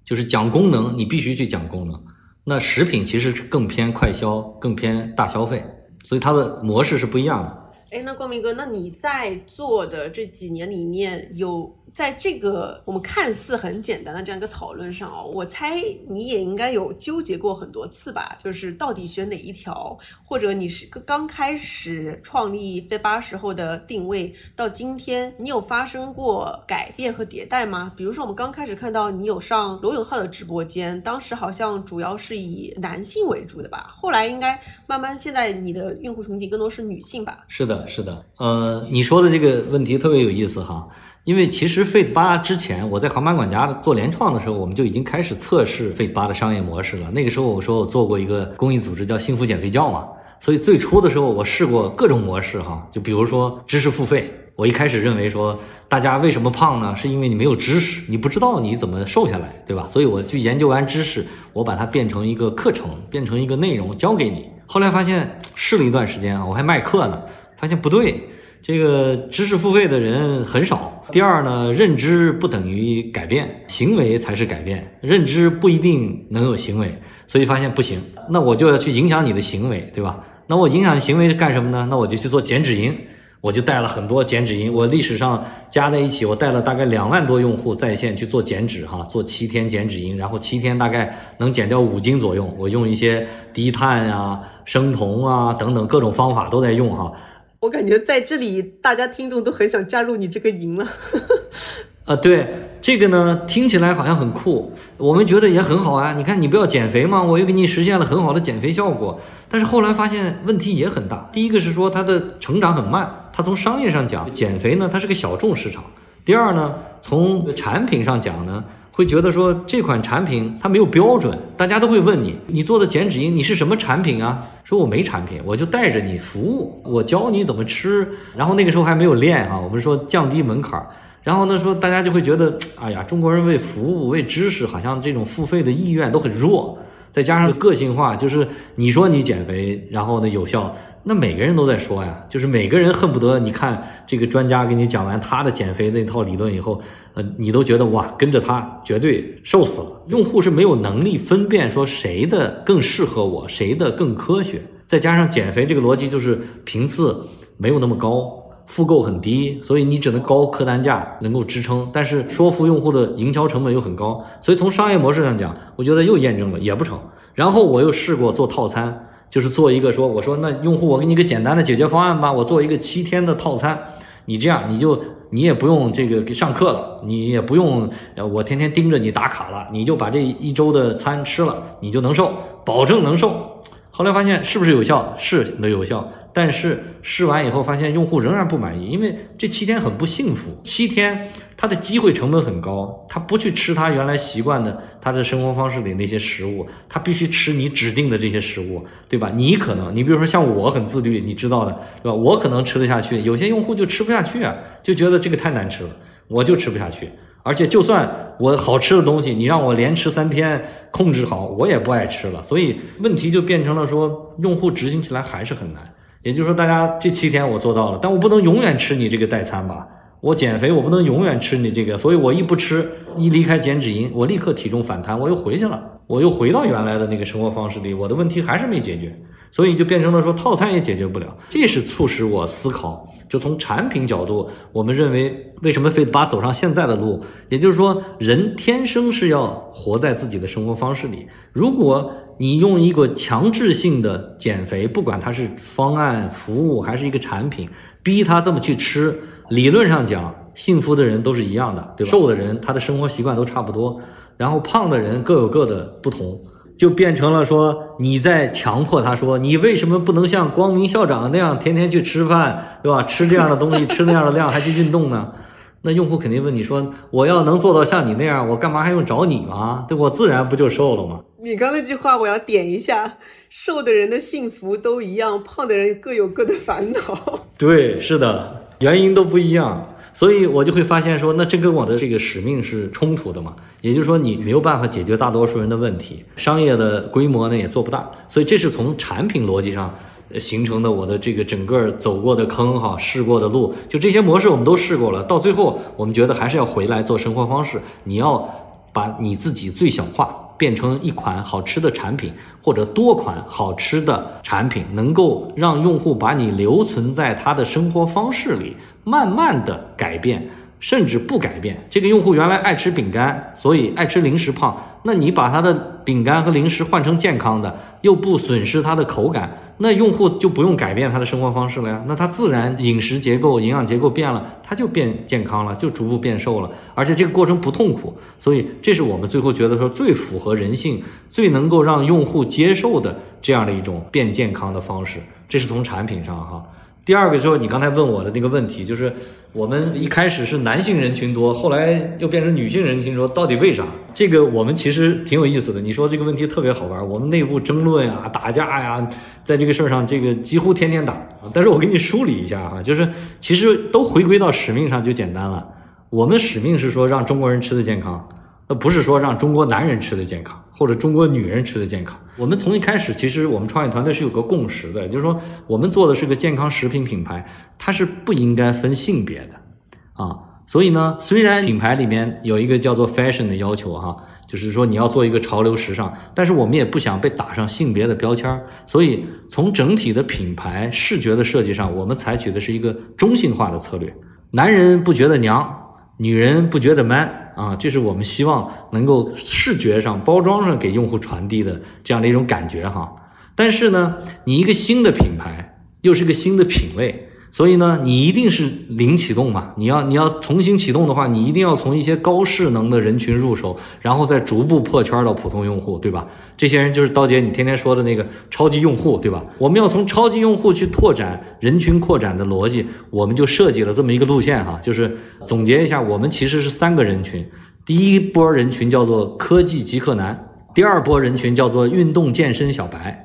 就是讲功能，你必须去讲功能。那食品其实是更偏快消，更偏大消费，所以它的模式是不一样的。哎，那光明哥，那你在做的这几年里面有？在这个我们看似很简单的这样一个讨论上哦，我猜你也应该有纠结过很多次吧？就是到底选哪一条，或者你是刚开始创立飞八时候的定位，到今天你有发生过改变和迭代吗？比如说我们刚开始看到你有上罗永浩的直播间，当时好像主要是以男性为主的吧？后来应该慢慢，现在你的用户群体更多是女性吧？是的，是的，呃，你说的这个问题特别有意思哈。因为其实 Fit 八之前，我在航班管家做联创的时候，我们就已经开始测试 Fit 八的商业模式了。那个时候我说我做过一个公益组织叫幸福减肥教嘛，所以最初的时候我试过各种模式哈，就比如说知识付费。我一开始认为说大家为什么胖呢？是因为你没有知识，你不知道你怎么瘦下来，对吧？所以我去研究完知识，我把它变成一个课程，变成一个内容教给你。后来发现试了一段时间啊，我还卖课呢，发现不对。这个知识付费的人很少。第二呢，认知不等于改变，行为才是改变。认知不一定能有行为，所以发现不行。那我就要去影响你的行为，对吧？那我影响行为干什么呢？那我就去做减脂营，我就带了很多减脂营。我历史上加在一起，我带了大概两万多用户在线去做减脂，哈，做七天减脂营，然后七天大概能减掉五斤左右。我用一些低碳啊、生酮啊等等各种方法都在用，哈。我感觉在这里，大家听众都很想加入你这个营了。啊，对这个呢，听起来好像很酷，我们觉得也很好啊。你看，你不要减肥吗？我又给你实现了很好的减肥效果。但是后来发现问题也很大。第一个是说它的成长很慢，它从商业上讲，减肥呢它是个小众市场。第二呢，从产品上讲呢。会觉得说这款产品它没有标准，大家都会问你，你做的减脂营你是什么产品啊？说我没产品，我就带着你服务，我教你怎么吃。然后那个时候还没有练啊，我们说降低门槛儿。然后呢说大家就会觉得，哎呀，中国人为服务为知识好像这种付费的意愿都很弱。再加上个性化，就是你说你减肥，然后呢有效，那每个人都在说呀，就是每个人恨不得你看这个专家给你讲完他的减肥那套理论以后，呃，你都觉得哇，跟着他绝对瘦死了。用户是没有能力分辨说谁的更适合我，谁的更科学。再加上减肥这个逻辑就是频次没有那么高。复购很低，所以你只能高客单价能够支撑，但是说服用户的营销成本又很高，所以从商业模式上讲，我觉得又验证了也不成。然后我又试过做套餐，就是做一个说，我说那用户我给你一个简单的解决方案吧，我做一个七天的套餐，你这样你就你也不用这个给上课了，你也不用呃我天天盯着你打卡了，你就把这一周的餐吃了，你就能瘦，保证能瘦。后来发现是不是有效？是能有效，但是试完以后发现用户仍然不满意，因为这七天很不幸福。七天他的机会成本很高，他不去吃他原来习惯的他的生活方式里那些食物，他必须吃你指定的这些食物，对吧？你可能，你比如说像我很自律，你知道的，对吧？我可能吃得下去，有些用户就吃不下去啊，就觉得这个太难吃了，我就吃不下去。而且，就算我好吃的东西，你让我连吃三天，控制好，我也不爱吃了。所以问题就变成了说，用户执行起来还是很难。也就是说，大家这七天我做到了，但我不能永远吃你这个代餐吧？我减肥，我不能永远吃你这个，所以我一不吃，一离开减脂营，我立刻体重反弹，我又回去了，我又回到原来的那个生活方式里，我的问题还是没解决。所以就变成了说套餐也解决不了，这是促使我思考。就从产品角度，我们认为为什么非得把走上现在的路？也就是说，人天生是要活在自己的生活方式里。如果你用一个强制性的减肥，不管它是方案、服务还是一个产品，逼他这么去吃，理论上讲，幸福的人都是一样的，对吧？瘦的人他的生活习惯都差不多，然后胖的人各有各的不同。就变成了说你在强迫他说你为什么不能像光明校长那样天天去吃饭，对吧？吃这样的东西，吃那样的量，还去运动呢？那用户肯定问你说我要能做到像你那样，我干嘛还用找你吗？对我自然不就瘦了吗？你刚那句话我要点一下，瘦的人的幸福都一样，胖的人各有各的烦恼。对，是的，原因都不一样。所以我就会发现说，那这跟我的这个使命是冲突的嘛？也就是说，你没有办法解决大多数人的问题，商业的规模呢也做不大。所以这是从产品逻辑上形成的我的这个整个走过的坑哈，试过的路，就这些模式我们都试过了。到最后，我们觉得还是要回来做生活方式。你要把你自己最小化。变成一款好吃的产品，或者多款好吃的产品，能够让用户把你留存在他的生活方式里，慢慢的改变。甚至不改变，这个用户原来爱吃饼干，所以爱吃零食胖。那你把他的饼干和零食换成健康的，又不损失他的口感，那用户就不用改变他的生活方式了呀。那他自然饮食结构、营养结构变了，他就变健康了，就逐步变瘦了。而且这个过程不痛苦，所以这是我们最后觉得说最符合人性、最能够让用户接受的这样的一种变健康的方式。这是从产品上哈。第二个就是你刚才问我的那个问题，就是我们一开始是男性人群多，后来又变成女性人群多，到底为啥？这个我们其实挺有意思的。你说这个问题特别好玩，我们内部争论啊、打架呀，在这个事儿上，这个几乎天天打。但是我给你梳理一下哈，就是其实都回归到使命上就简单了。我们使命是说让中国人吃的健康。那不是说让中国男人吃的健康，或者中国女人吃的健康。我们从一开始，其实我们创业团队是有个共识的，就是说我们做的是个健康食品品牌，它是不应该分性别的啊。所以呢，虽然品牌里面有一个叫做 fashion 的要求哈，就是说你要做一个潮流时尚，但是我们也不想被打上性别的标签。所以从整体的品牌视觉的设计上，我们采取的是一个中性化的策略，男人不觉得娘。女人不觉得 man 啊，这是我们希望能够视觉上、包装上给用户传递的这样的一种感觉哈。但是呢，你一个新的品牌，又是个新的品类。所以呢，你一定是零启动嘛？你要你要重新启动的话，你一定要从一些高势能的人群入手，然后再逐步破圈到普通用户，对吧？这些人就是刀姐你天天说的那个超级用户，对吧？我们要从超级用户去拓展人群扩展的逻辑，我们就设计了这么一个路线哈。就是总结一下，我们其实是三个人群：第一波人群叫做科技极客男，第二波人群叫做运动健身小白，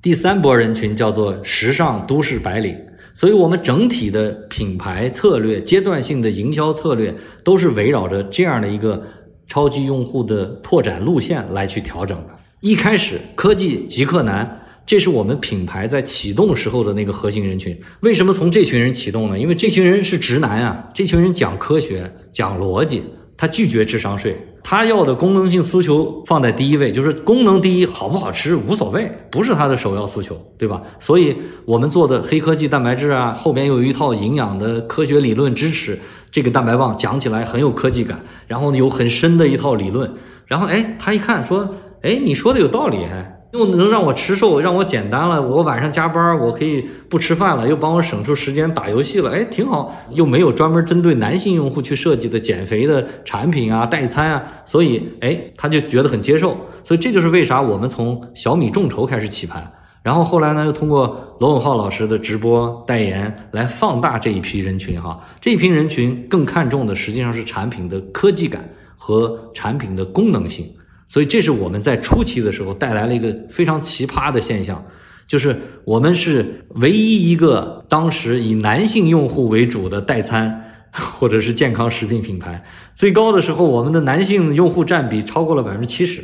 第三波人群叫做时尚都市白领。所以，我们整体的品牌策略、阶段性的营销策略，都是围绕着这样的一个超级用户的拓展路线来去调整的。一开始，科技极客男，这是我们品牌在启动时候的那个核心人群。为什么从这群人启动呢？因为这群人是直男啊，这群人讲科学、讲逻辑，他拒绝智商税。他要的功能性诉求放在第一位，就是功能第一，好不好吃无所谓，不是他的首要诉求，对吧？所以我们做的黑科技蛋白质啊，后边有一套营养的科学理论支持，这个蛋白棒讲起来很有科技感，然后有很深的一套理论，然后哎，他一看说，哎，你说的有道理，还。又能让我吃瘦，让我简单了。我晚上加班，我可以不吃饭了，又帮我省出时间打游戏了。哎，挺好，又没有专门针对男性用户去设计的减肥的产品啊、代餐啊，所以哎，他就觉得很接受。所以这就是为啥我们从小米众筹开始起盘，然后后来呢，又通过罗永浩老师的直播代言来放大这一批人群哈。这一批人群更看重的实际上是产品的科技感和产品的功能性。所以，这是我们在初期的时候带来了一个非常奇葩的现象，就是我们是唯一一个当时以男性用户为主的代餐或者是健康食品品牌。最高的时候，我们的男性用户占比超过了百分之七十，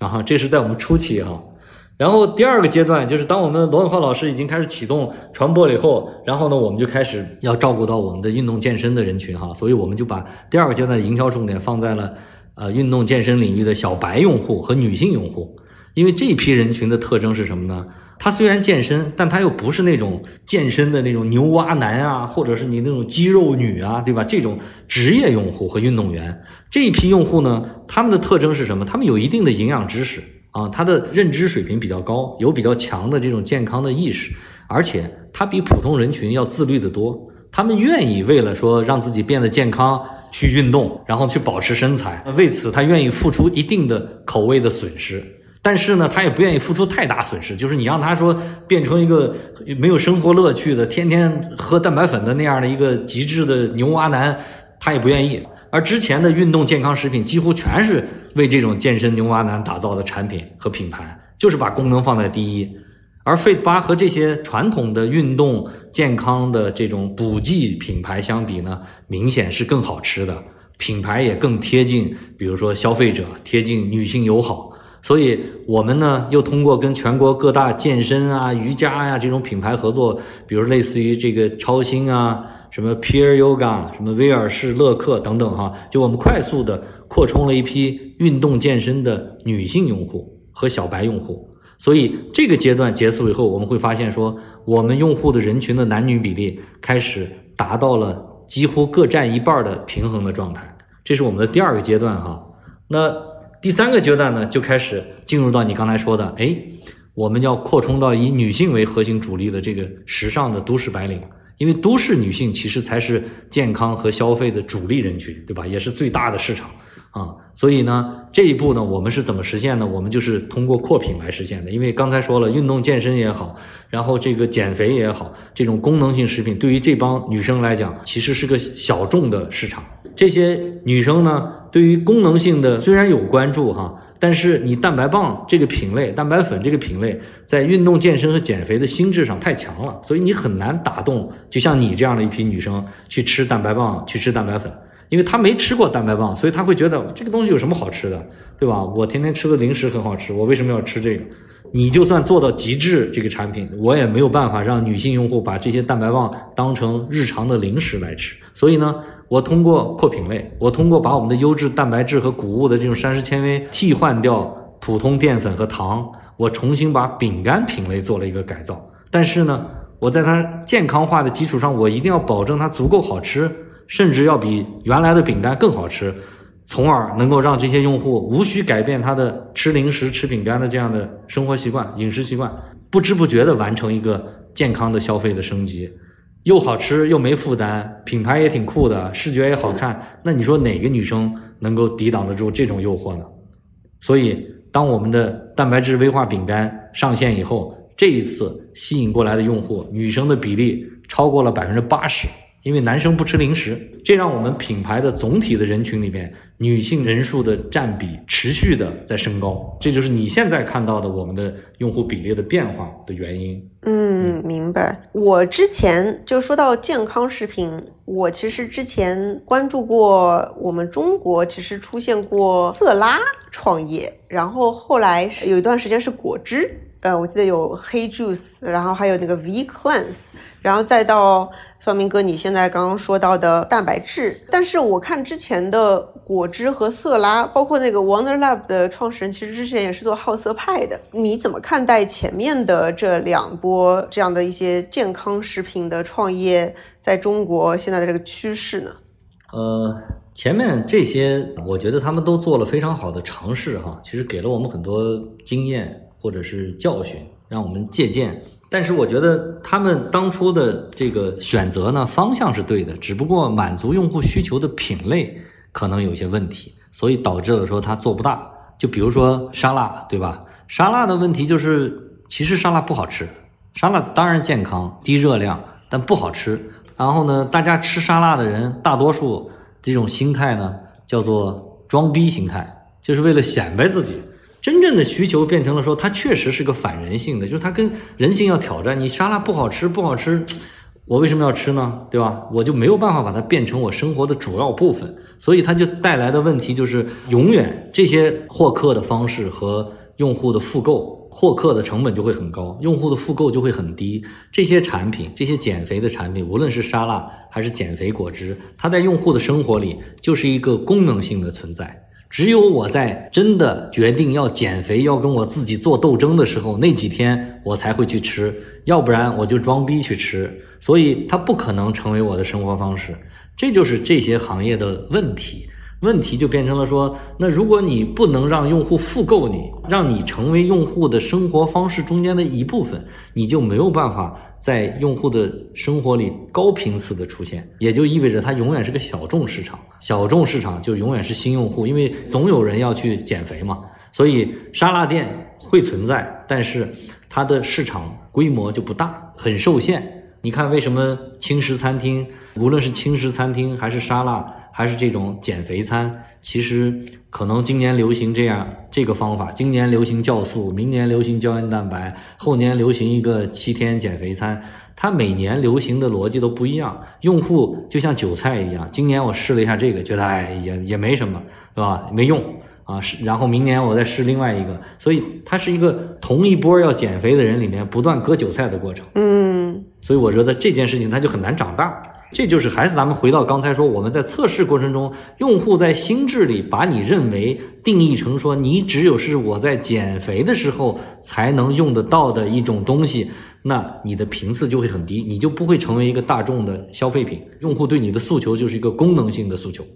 啊，这是在我们初期哈。然后第二个阶段，就是当我们罗永浩老师已经开始启动传播了以后，然后呢，我们就开始要照顾到我们的运动健身的人群哈，所以我们就把第二个阶段的营销重点放在了。呃，运动健身领域的小白用户和女性用户，因为这批人群的特征是什么呢？他虽然健身，但他又不是那种健身的那种牛蛙男啊，或者是你那种肌肉女啊，对吧？这种职业用户和运动员这一批用户呢，他们的特征是什么？他们有一定的营养知识啊，他的认知水平比较高，有比较强的这种健康的意识，而且他比普通人群要自律的多。他们愿意为了说让自己变得健康去运动，然后去保持身材，为此他愿意付出一定的口味的损失，但是呢，他也不愿意付出太大损失。就是你让他说变成一个没有生活乐趣的、天天喝蛋白粉的那样的一个极致的牛蛙男，他也不愿意。而之前的运动健康食品几乎全是为这种健身牛蛙男打造的产品和品牌，就是把功能放在第一。而 Fit 八和这些传统的运动健康的这种补剂品牌相比呢，明显是更好吃的，品牌也更贴近，比如说消费者贴近女性友好，所以我们呢又通过跟全国各大健身啊、瑜伽呀、这种品牌合作，比如类似于这个超星啊、什么 Pure Yoga、什么威尔士乐克等等哈，就我们快速的扩充了一批运动健身的女性用户和小白用户。所以这个阶段结束以后，我们会发现说，我们用户的人群的男女比例开始达到了几乎各占一半的平衡的状态。这是我们的第二个阶段哈。那第三个阶段呢，就开始进入到你刚才说的，哎，我们要扩充到以女性为核心主力的这个时尚的都市白领，因为都市女性其实才是健康和消费的主力人群，对吧？也是最大的市场。啊，所以呢，这一步呢，我们是怎么实现呢？我们就是通过扩品来实现的。因为刚才说了，运动健身也好，然后这个减肥也好，这种功能性食品对于这帮女生来讲，其实是个小众的市场。这些女生呢，对于功能性的虽然有关注哈，但是你蛋白棒这个品类、蛋白粉这个品类，在运动健身和减肥的心智上太强了，所以你很难打动，就像你这样的一批女生去吃蛋白棒、去吃蛋白粉。因为他没吃过蛋白棒，所以他会觉得这个东西有什么好吃的，对吧？我天天吃的零食很好吃，我为什么要吃这个？你就算做到极致这个产品，我也没有办法让女性用户把这些蛋白棒当成日常的零食来吃。所以呢，我通过扩品类，我通过把我们的优质蛋白质和谷物的这种膳食纤维替换掉普通淀粉和糖，我重新把饼干品类做了一个改造。但是呢，我在它健康化的基础上，我一定要保证它足够好吃。甚至要比原来的饼干更好吃，从而能够让这些用户无需改变他的吃零食、吃饼干的这样的生活习惯、饮食习惯，不知不觉地完成一个健康的消费的升级，又好吃又没负担，品牌也挺酷的，视觉也好看。那你说哪个女生能够抵挡得住这种诱惑呢？所以，当我们的蛋白质微化饼干上线以后，这一次吸引过来的用户，女生的比例超过了百分之八十。因为男生不吃零食，这让我们品牌的总体的人群里面女性人数的占比持续的在升高，这就是你现在看到的我们的用户比例的变化的原因。嗯，明白。我之前就说到健康食品，我其实之前关注过我们中国其实出现过色拉创业，然后后来有一段时间是果汁，呃，我记得有黑 juice，然后还有那个 V cleanse。然后再到方明哥，你现在刚刚说到的蛋白质，但是我看之前的果汁和色拉，包括那个 Wonder Lab 的创始人，其实之前也是做好色派的。你怎么看待前面的这两波这样的一些健康食品的创业，在中国现在的这个趋势呢？呃，前面这些，我觉得他们都做了非常好的尝试哈，其实给了我们很多经验或者是教训，让我们借鉴。但是我觉得他们当初的这个选择呢，方向是对的，只不过满足用户需求的品类可能有些问题，所以导致了说它做不大。就比如说沙拉，对吧？沙拉的问题就是，其实沙拉不好吃，沙拉当然健康、低热量，但不好吃。然后呢，大家吃沙拉的人大多数这种心态呢，叫做装逼心态，就是为了显摆自己。真正的需求变成了说，它确实是个反人性的，就是它跟人性要挑战。你沙拉不好吃，不好吃，我为什么要吃呢？对吧？我就没有办法把它变成我生活的主要部分，所以它就带来的问题就是，永远这些获客的方式和用户的复购，获客的成本就会很高，用户的复购就会很低。这些产品，这些减肥的产品，无论是沙拉还是减肥果汁，它在用户的生活里就是一个功能性的存在。只有我在真的决定要减肥、要跟我自己做斗争的时候，那几天我才会去吃，要不然我就装逼去吃。所以它不可能成为我的生活方式，这就是这些行业的问题。问题就变成了说，那如果你不能让用户复购你，让你成为用户的生活方式中间的一部分，你就没有办法在用户的生活里高频次的出现，也就意味着它永远是个小众市场。小众市场就永远是新用户，因为总有人要去减肥嘛。所以沙拉店会存在，但是它的市场规模就不大，很受限。你看，为什么轻食餐厅，无论是轻食餐厅，还是沙拉，还是这种减肥餐，其实可能今年流行这样这个方法，今年流行酵素，明年流行胶原蛋白，后年流行一个七天减肥餐，它每年流行的逻辑都不一样。用户就像韭菜一样，今年我试了一下这个，觉得哎也也没什么，是吧？没用。啊，是然后明年我再试另外一个，所以它是一个同一波要减肥的人里面不断割韭菜的过程。嗯所以我觉得这件事情它就很难长大。这就是还是咱们回到刚才说，我们在测试过程中，用户在心智里把你认为定义成说你只有是我在减肥的时候才能用得到的一种东西，那你的频次就会很低，你就不会成为一个大众的消费品。用户对你的诉求就是一个功能性的诉求。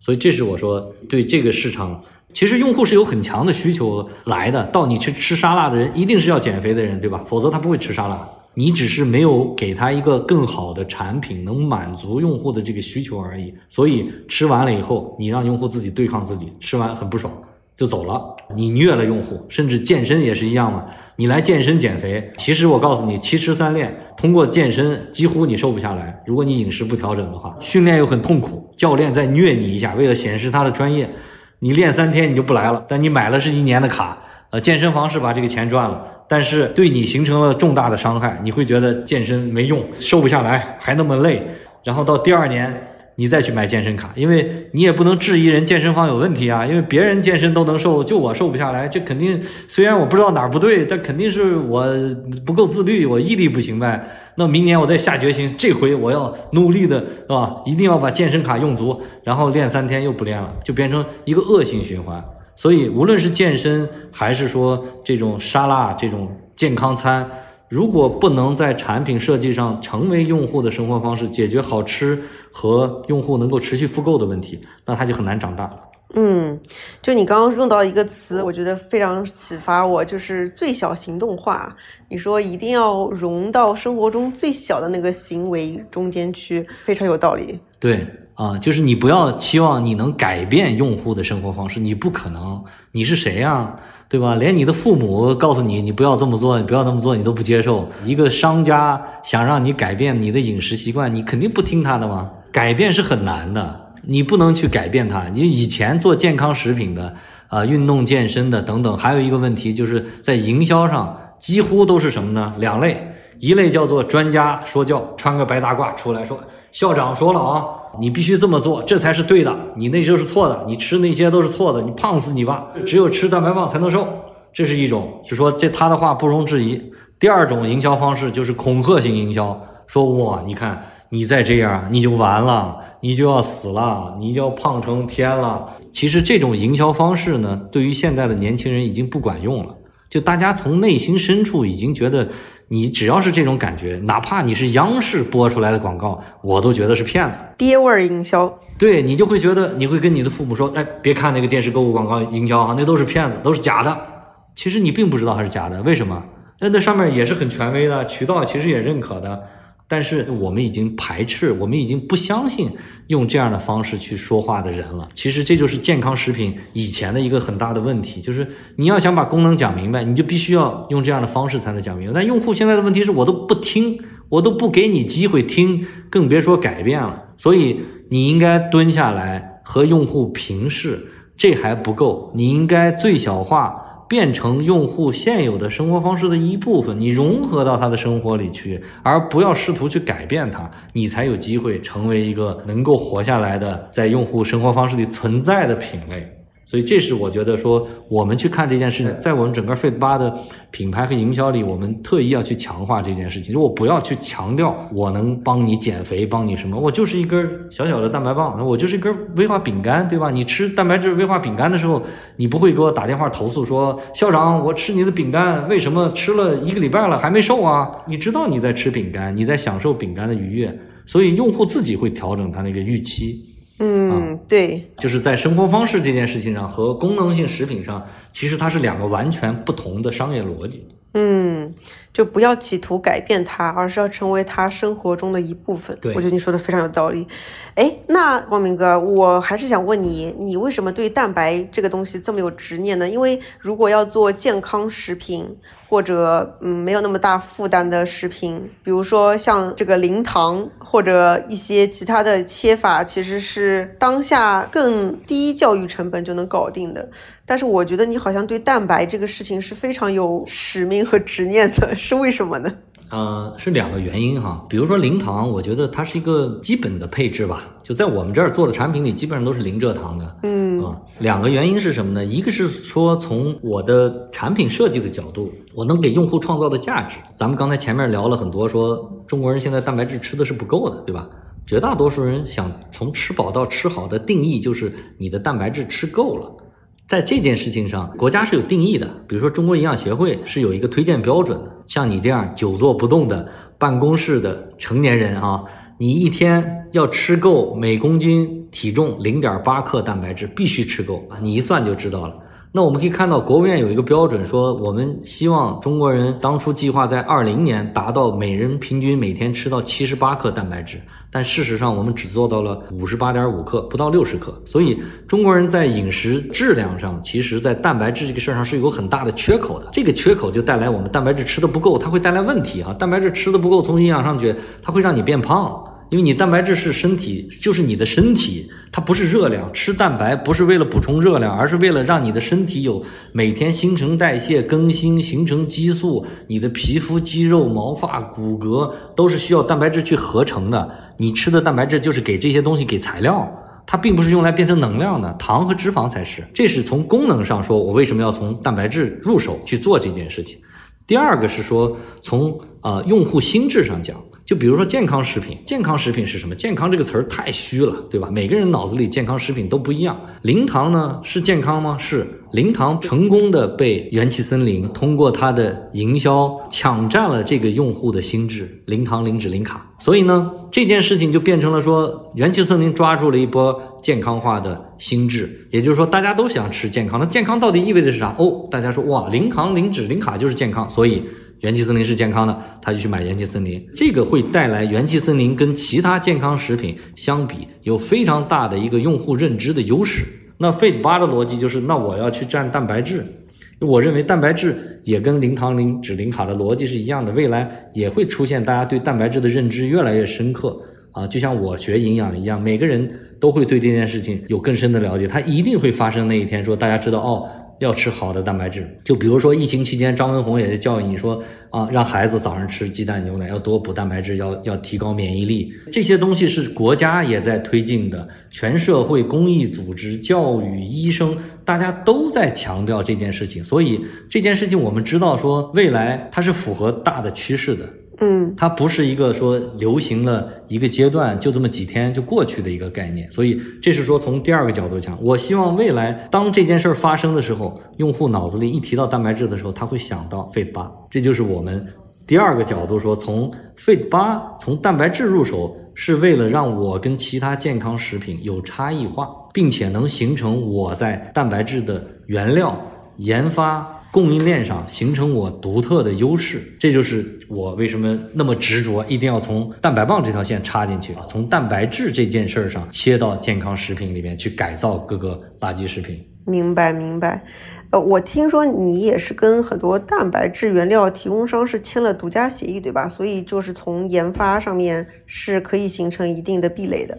所以这是我说对这个市场，其实用户是有很强的需求来的。到你去吃沙拉的人，一定是要减肥的人，对吧？否则他不会吃沙拉。你只是没有给他一个更好的产品，能满足用户的这个需求而已。所以吃完了以后，你让用户自己对抗自己，吃完很不爽就走了，你虐了用户。甚至健身也是一样嘛，你来健身减肥，其实我告诉你，七吃三练，通过健身几乎你瘦不下来。如果你饮食不调整的话，训练又很痛苦，教练再虐你一下，为了显示他的专业，你练三天你就不来了。但你买了是一年的卡。呃，健身房是把这个钱赚了，但是对你形成了重大的伤害，你会觉得健身没用，瘦不下来，还那么累。然后到第二年，你再去买健身卡，因为你也不能质疑人健身房有问题啊，因为别人健身都能瘦，就我瘦不下来，这肯定虽然我不知道哪儿不对，但肯定是我不够自律，我毅力不行呗。那明年我再下决心，这回我要努力的，是吧？一定要把健身卡用足，然后练三天又不练了，就变成一个恶性循环。所以，无论是健身还是说这种沙拉这种健康餐，如果不能在产品设计上成为用户的生活方式，解决好吃和用户能够持续复购的问题，那它就很难长大。嗯，就你刚刚用到一个词，我觉得非常启发我，就是最小行动化。你说一定要融到生活中最小的那个行为中间去，非常有道理。对啊，就是你不要期望你能改变用户的生活方式，你不可能。你是谁呀？对吧？连你的父母告诉你你不要这么做，你不要那么做，你都不接受。一个商家想让你改变你的饮食习惯，你肯定不听他的吗？改变是很难的。你不能去改变它。你以前做健康食品的，啊，运动健身的等等，还有一个问题就是在营销上几乎都是什么呢？两类，一类叫做专家说教，穿个白大褂出来说，校长说了啊，你必须这么做，这才是对的，你那就是错的，你吃那些都是错的，你胖死你吧，只有吃蛋白棒才能瘦，这是一种，就说这他的话不容置疑。第二种营销方式就是恐吓性营销，说哇，你看。你再这样，你就完了，你就要死了，你就要胖成天了。其实这种营销方式呢，对于现在的年轻人已经不管用了。就大家从内心深处已经觉得，你只要是这种感觉，哪怕你是央视播出来的广告，我都觉得是骗子。爹味儿营销，对你就会觉得，你会跟你的父母说，哎，别看那个电视购物广告营销啊，那都是骗子，都是假的。其实你并不知道它是假的，为什么？那那上面也是很权威的，渠道其实也认可的。但是我们已经排斥，我们已经不相信用这样的方式去说话的人了。其实这就是健康食品以前的一个很大的问题，就是你要想把功能讲明白，你就必须要用这样的方式才能讲明白。但用户现在的问题是我都不听，我都不给你机会听，更别说改变了。所以你应该蹲下来和用户平视，这还不够，你应该最小化。变成用户现有的生活方式的一部分，你融合到他的生活里去，而不要试图去改变它，你才有机会成为一个能够活下来的，在用户生活方式里存在的品类。所以，这是我觉得说，我们去看这件事情，在我们整个 Fit 八的品牌和营销里，我们特意要去强化这件事情。就我不要去强调我能帮你减肥，帮你什么，我就是一根小小的蛋白棒，我就是一根威化饼干，对吧？你吃蛋白质威化饼干的时候，你不会给我打电话投诉说，校长，我吃你的饼干，为什么吃了一个礼拜了还没瘦啊？你知道你在吃饼干，你在享受饼干的愉悦，所以用户自己会调整他那个预期。嗯，对，就是在生活方式这件事情上和功能性食品上，其实它是两个完全不同的商业逻辑。嗯，就不要企图改变它，而是要成为它生活中的一部分。对，我觉得你说的非常有道理。哎，那光明哥，我还是想问你，你为什么对蛋白这个东西这么有执念呢？因为如果要做健康食品，或者嗯没有那么大负担的食品，比如说像这个零糖或者一些其他的切法，其实是当下更低教育成本就能搞定的。但是我觉得你好像对蛋白这个事情是非常有使命和执念的，是为什么呢？呃，是两个原因哈。比如说零糖，我觉得它是一个基本的配置吧，就在我们这儿做的产品里，基本上都是零蔗糖的。嗯啊，两个原因是什么呢？一个是说从我的产品设计的角度，我能给用户创造的价值。咱们刚才前面聊了很多，说中国人现在蛋白质吃的是不够的，对吧？绝大多数人想从吃饱到吃好的定义就是你的蛋白质吃够了。在这件事情上，国家是有定义的。比如说，中国营养学会是有一个推荐标准的。像你这样久坐不动的办公室的成年人啊，你一天要吃够每公斤体重零点八克蛋白质，必须吃够啊！你一算就知道了。那我们可以看到，国务院有一个标准，说我们希望中国人当初计划在二零年达到每人平均每天吃到七十八克蛋白质，但事实上我们只做到了五十八点五克，不到六十克。所以中国人在饮食质量上，其实在蛋白质这个事儿上是有很大的缺口的。这个缺口就带来我们蛋白质吃的不够，它会带来问题啊！蛋白质吃的不够，从营养上去，它会让你变胖。因为你蛋白质是身体，就是你的身体，它不是热量。吃蛋白不是为了补充热量，而是为了让你的身体有每天新陈代谢更新，形成激素。你的皮肤、肌肉、毛发、骨骼都是需要蛋白质去合成的。你吃的蛋白质就是给这些东西给材料，它并不是用来变成能量的。糖和脂肪才是。这是从功能上说，我为什么要从蛋白质入手去做这件事情。第二个是说，从呃用户心智上讲。就比如说健康食品，健康食品是什么？健康这个词儿太虚了，对吧？每个人脑子里健康食品都不一样。零糖呢是健康吗？是零糖成功的被元气森林通过它的营销抢占了这个用户的心智，零糖、零脂、零卡。所以呢，这件事情就变成了说，元气森林抓住了一波健康化的心智，也就是说，大家都想吃健康。那健康到底意味着是啥？哦，大家说哇，零糖、零脂、零卡就是健康，所以。元气森林是健康的，他就去买元气森林，这个会带来元气森林跟其他健康食品相比有非常大的一个用户认知的优势。那 Fit 八的逻辑就是，那我要去占蛋白质，我认为蛋白质也跟零糖、零脂、零卡的逻辑是一样的，未来也会出现大家对蛋白质的认知越来越深刻啊，就像我学营养一样，每个人都会对这件事情有更深的了解，它一定会发生那一天，说大家知道哦。要吃好的蛋白质，就比如说疫情期间，张文宏也在教育你说啊，让孩子早上吃鸡蛋、牛奶，要多补蛋白质，要要提高免疫力。这些东西是国家也在推进的，全社会、公益组织、教育、医生，大家都在强调这件事情。所以这件事情，我们知道说未来它是符合大的趋势的。嗯，它不是一个说流行了一个阶段就这么几天就过去的一个概念，所以这是说从第二个角度讲，我希望未来当这件事儿发生的时候，用户脑子里一提到蛋白质的时候，他会想到 Fit 八，这就是我们第二个角度说，从 Fit 八从蛋白质入手，是为了让我跟其他健康食品有差异化，并且能形成我在蛋白质的原料研发。供应链上形成我独特的优势，这就是我为什么那么执着，一定要从蛋白棒这条线插进去啊，从蛋白质这件事儿上切到健康食品里面去改造各个垃圾食品。明白明白，呃，我听说你也是跟很多蛋白质原料提供商是签了独家协议，对吧？所以就是从研发上面是可以形成一定的壁垒的。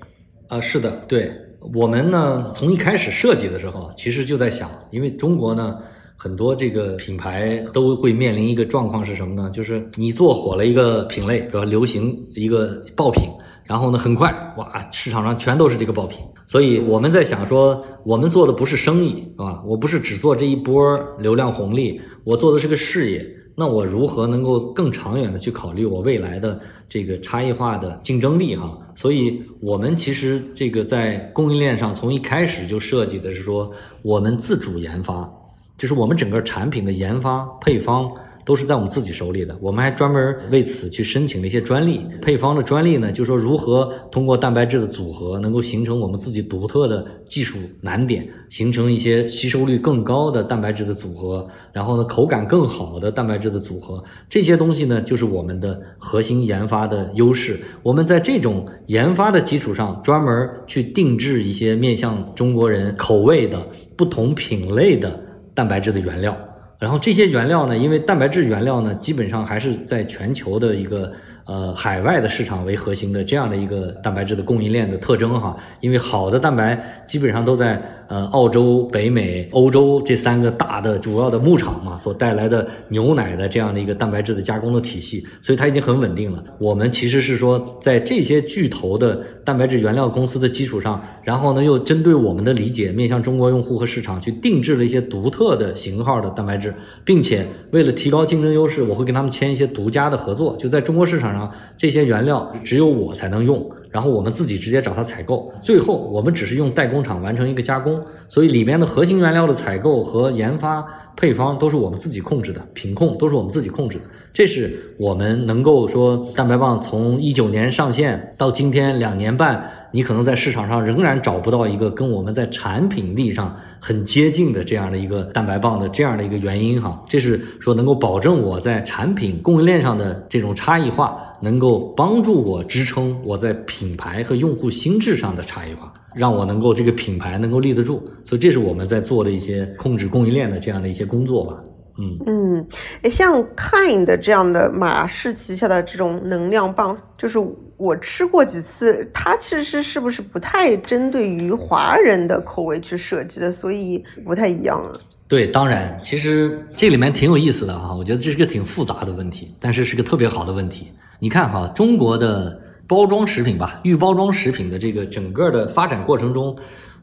啊，是的，对我们呢，从一开始设计的时候，其实就在想，因为中国呢。很多这个品牌都会面临一个状况是什么呢？就是你做火了一个品类，比如流行一个爆品，然后呢，很快哇，市场上全都是这个爆品。所以我们在想说，我们做的不是生意，是吧？我不是只做这一波流量红利，我做的是个事业。那我如何能够更长远的去考虑我未来的这个差异化的竞争力？哈，所以我们其实这个在供应链上从一开始就设计的是说，我们自主研发。就是我们整个产品的研发配方都是在我们自己手里的，我们还专门为此去申请了一些专利。配方的专利呢，就是说如何通过蛋白质的组合，能够形成我们自己独特的技术难点，形成一些吸收率更高的蛋白质的组合，然后呢口感更好的蛋白质的组合。这些东西呢，就是我们的核心研发的优势。我们在这种研发的基础上，专门去定制一些面向中国人口味的不同品类的。蛋白质的原料，然后这些原料呢，因为蛋白质原料呢，基本上还是在全球的一个呃海外的市场为核心的这样的一个蛋白质的供应链的特征哈。因为好的蛋白基本上都在呃澳洲、北美、欧洲这三个大的主要的牧场嘛，所带来的牛奶的这样的一个蛋白质的加工的体系，所以它已经很稳定了。我们其实是说在这些巨头的蛋白质原料公司的基础上，然后呢又针对我们的理解，面向中国用户和市场去定制了一些独特的型号的蛋白质，并且为了提高竞争优势，我会跟他们签一些独家的合作，就在中国市场上，这些原料只有我才能用。然后我们自己直接找他采购，最后我们只是用代工厂完成一个加工，所以里面的核心原料的采购和研发配方都是我们自己控制的，品控都是我们自己控制的。这是我们能够说蛋白棒从一九年上线到今天两年半，你可能在市场上仍然找不到一个跟我们在产品力上很接近的这样的一个蛋白棒的这样的一个原因哈。这是说能够保证我在产品供应链上的这种差异化，能够帮助我支撑我在品。品牌和用户心智上的差异化，让我能够这个品牌能够立得住，所以这是我们在做的一些控制供应链的这样的一些工作吧。嗯嗯，像 Kind 这样的马氏旗下的这种能量棒，就是我吃过几次，它其实是不是不太针对于华人的口味去设计的，所以不太一样啊？对，当然，其实这里面挺有意思的啊，我觉得这是个挺复杂的问题，但是是个特别好的问题。你看哈，中国的。包装食品吧，预包装食品的这个整个的发展过程中，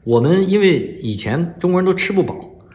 我们因为以前中国人都吃不饱，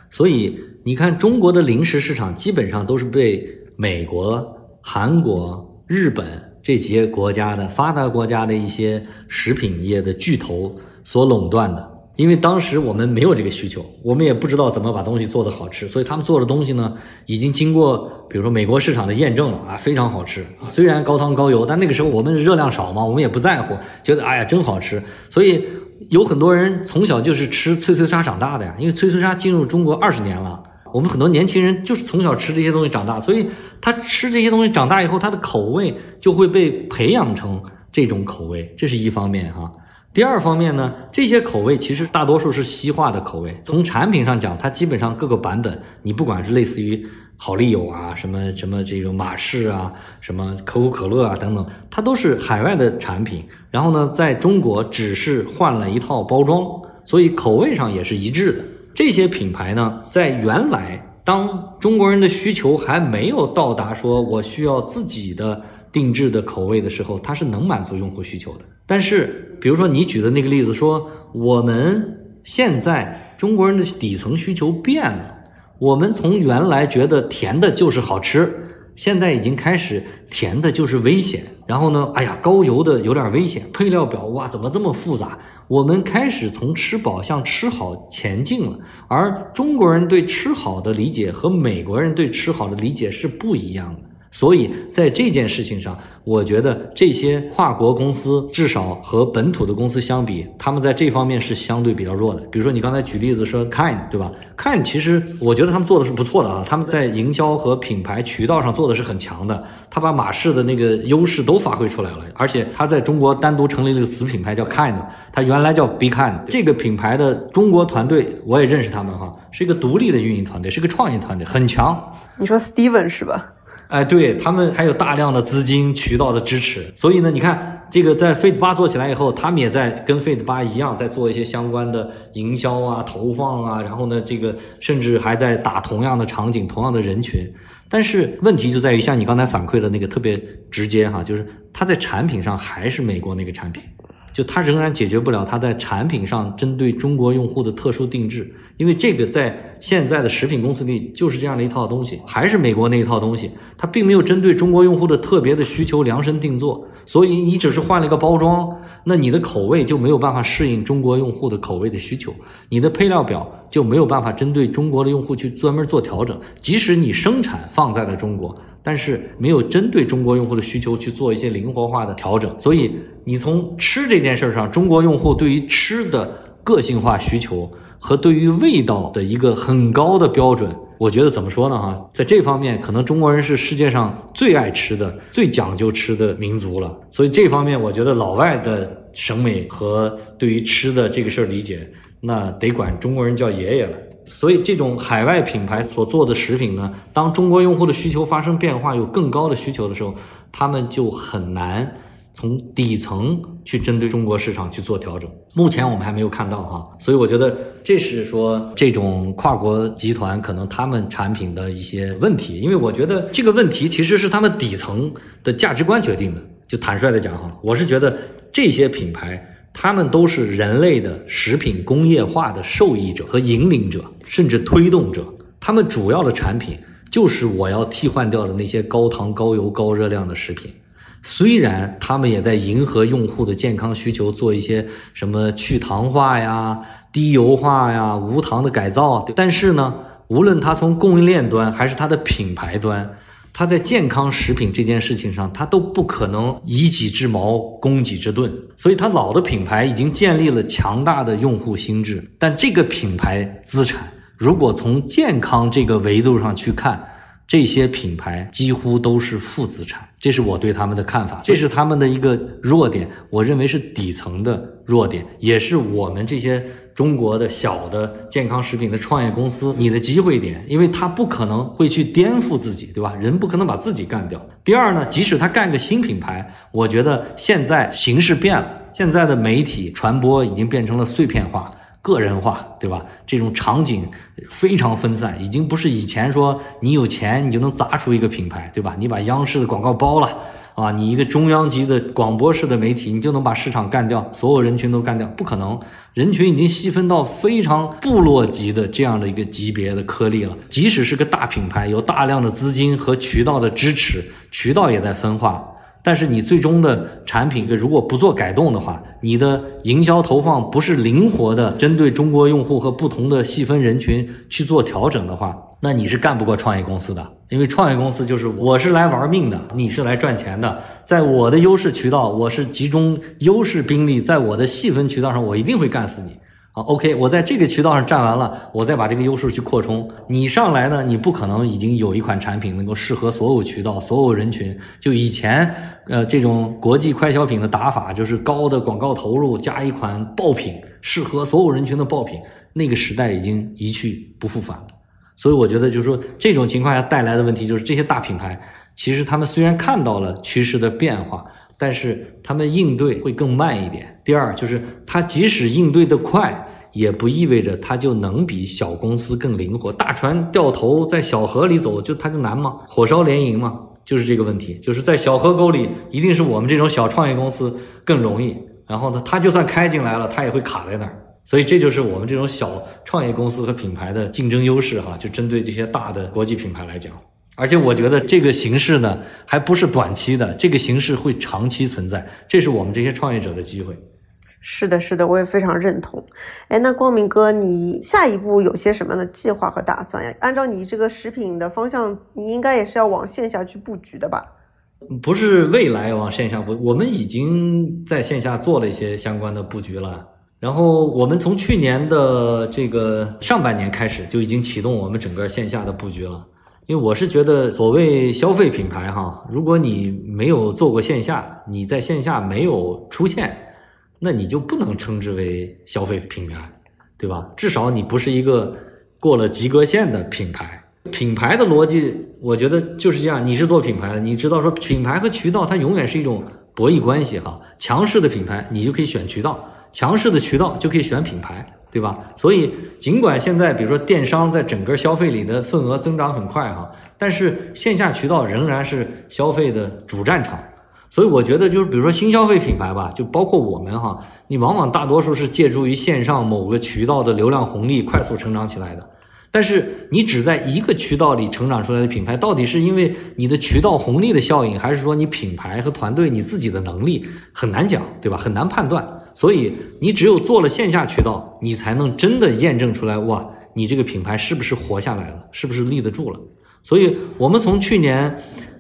所以你看中国的零食市场基本上都是被美国、韩国、日本这些国家的发达国家的一些食品业的巨头所垄断的。因为当时我们没有这个需求，我们也不知道怎么把东西做得好吃，所以他们做的东西呢，已经经过比如说美国市场的验证了啊，非常好吃。虽然高汤高油，但那个时候我们热量少嘛，我们也不在乎，觉得哎呀真好吃。所以有很多人从小就是吃脆脆鲨长大的呀，因为脆脆鲨进入中国二十年了，我们很多年轻人就是从小吃这些东西长大，所以他吃这些东西长大以后，他的口味就会被培养成这种口味，这是一方面哈。第二方面呢，这些口味其实大多数是西化的口味。从产品上讲，它基本上各个版本，你不管是类似于好丽友啊，什么什么这种马氏啊，什么可口可乐啊等等，它都是海外的产品。然后呢，在中国只是换了一套包装，所以口味上也是一致的。这些品牌呢，在原来当中国人的需求还没有到达说我需要自己的定制的口味的时候，它是能满足用户需求的。但是，比如说你举的那个例子，说我们现在中国人的底层需求变了，我们从原来觉得甜的就是好吃，现在已经开始甜的就是危险。然后呢，哎呀，高油的有点危险，配料表哇怎么这么复杂？我们开始从吃饱向吃好前进了。而中国人对吃好的理解和美国人对吃好的理解是不一样的。所以在这件事情上，我觉得这些跨国公司至少和本土的公司相比，他们在这方面是相对比较弱的。比如说你刚才举例子说 Kind，对吧？Kind 其实我觉得他们做的是不错的啊，他们在营销和品牌渠道上做的是很强的，他把马氏的那个优势都发挥出来了，而且他在中国单独成立了个子品牌叫 Kind，他原来叫 Be Kind。这个品牌的中国团队我也认识他们哈，是一个独立的运营团队，是个创业团队，很强。你说 Steven 是吧？哎，对他们还有大量的资金渠道的支持，所以呢，你看这个在 Fate 八做起来以后，他们也在跟 Fate 八一样，在做一些相关的营销啊、投放啊，然后呢，这个甚至还在打同样的场景、同样的人群。但是问题就在于，像你刚才反馈的那个特别直接哈，就是它在产品上还是美国那个产品。就它仍然解决不了它在产品上针对中国用户的特殊定制，因为这个在现在的食品公司里就是这样的一套东西，还是美国那一套东西，它并没有针对中国用户的特别的需求量身定做，所以你只是换了一个包装，那你的口味就没有办法适应中国用户的口味的需求，你的配料表就没有办法针对中国的用户去专门做调整，即使你生产放在了中国。但是没有针对中国用户的需求去做一些灵活化的调整，所以你从吃这件事上，中国用户对于吃的个性化需求和对于味道的一个很高的标准，我觉得怎么说呢？哈，在这方面，可能中国人是世界上最爱吃的、最讲究吃的民族了。所以这方面，我觉得老外的审美和对于吃的这个事儿理解，那得管中国人叫爷爷了。所以这种海外品牌所做的食品呢，当中国用户的需求发生变化，有更高的需求的时候，他们就很难从底层去针对中国市场去做调整。目前我们还没有看到哈，所以我觉得这是说这种跨国集团可能他们产品的一些问题，因为我觉得这个问题其实是他们底层的价值观决定的。就坦率的讲哈，我是觉得这些品牌。他们都是人类的食品工业化的受益者和引领者，甚至推动者。他们主要的产品就是我要替换掉的那些高糖、高油、高热量的食品。虽然他们也在迎合用户的健康需求，做一些什么去糖化呀、低油化呀、无糖的改造，但是呢，无论它从供应链端还是它的品牌端。他在健康食品这件事情上，他都不可能以己之矛攻己之盾，所以他老的品牌已经建立了强大的用户心智，但这个品牌资产，如果从健康这个维度上去看，这些品牌几乎都是负资产，这是我对他们的看法，这是他们的一个弱点，我认为是底层的弱点，也是我们这些中国的小的健康食品的创业公司你的机会点，因为他不可能会去颠覆自己，对吧？人不可能把自己干掉。第二呢，即使他干个新品牌，我觉得现在形势变了，现在的媒体传播已经变成了碎片化。个人化，对吧？这种场景非常分散，已经不是以前说你有钱你就能砸出一个品牌，对吧？你把央视的广告包了啊，你一个中央级的广播式的媒体，你就能把市场干掉，所有人群都干掉？不可能，人群已经细分到非常部落级的这样的一个级别的颗粒了。即使是个大品牌，有大量的资金和渠道的支持，渠道也在分化。但是你最终的产品如果不做改动的话，你的营销投放不是灵活的针对中国用户和不同的细分人群去做调整的话，那你是干不过创业公司的。因为创业公司就是我是来玩命的，你是来赚钱的。在我的优势渠道，我是集中优势兵力，在我的细分渠道上，我一定会干死你。啊，OK，我在这个渠道上占完了，我再把这个优势去扩充。你上来呢，你不可能已经有一款产品能够适合所有渠道、所有人群。就以前，呃，这种国际快消品的打法，就是高的广告投入加一款爆品，适合所有人群的爆品，那个时代已经一去不复返了。所以我觉得，就是说这种情况下带来的问题，就是这些大品牌，其实他们虽然看到了趋势的变化。但是他们应对会更慢一点。第二，就是他即使应对的快，也不意味着他就能比小公司更灵活。大船掉头在小河里走，就他就难吗？火烧连营吗？就是这个问题。就是在小河沟里，一定是我们这种小创业公司更容易。然后呢，他就算开进来了，他也会卡在那儿。所以这就是我们这种小创业公司和品牌的竞争优势哈。就针对这些大的国际品牌来讲。而且我觉得这个形式呢，还不是短期的，这个形式会长期存在，这是我们这些创业者的机会。是的，是的，我也非常认同。哎，那光明哥，你下一步有些什么样的计划和打算呀？按照你这个食品的方向，你应该也是要往线下去布局的吧？不是未来往线下布，我们已经在线下做了一些相关的布局了。然后我们从去年的这个上半年开始，就已经启动我们整个线下的布局了。因为我是觉得，所谓消费品牌哈，如果你没有做过线下，你在线下没有出现，那你就不能称之为消费品牌，对吧？至少你不是一个过了及格线的品牌。品牌的逻辑，我觉得就是这样。你是做品牌的，你知道说品牌和渠道它永远是一种博弈关系哈。强势的品牌你就可以选渠道，强势的渠道就可以选品牌。对吧？所以尽管现在比如说电商在整个消费里的份额增长很快哈，但是线下渠道仍然是消费的主战场。所以我觉得就是比如说新消费品牌吧，就包括我们哈，你往往大多数是借助于线上某个渠道的流量红利快速成长起来的。但是你只在一个渠道里成长出来的品牌，到底是因为你的渠道红利的效应，还是说你品牌和团队你自己的能力很难讲，对吧？很难判断。所以你只有做了线下渠道，你才能真的验证出来，哇，你这个品牌是不是活下来了，是不是立得住了？所以我们从去年，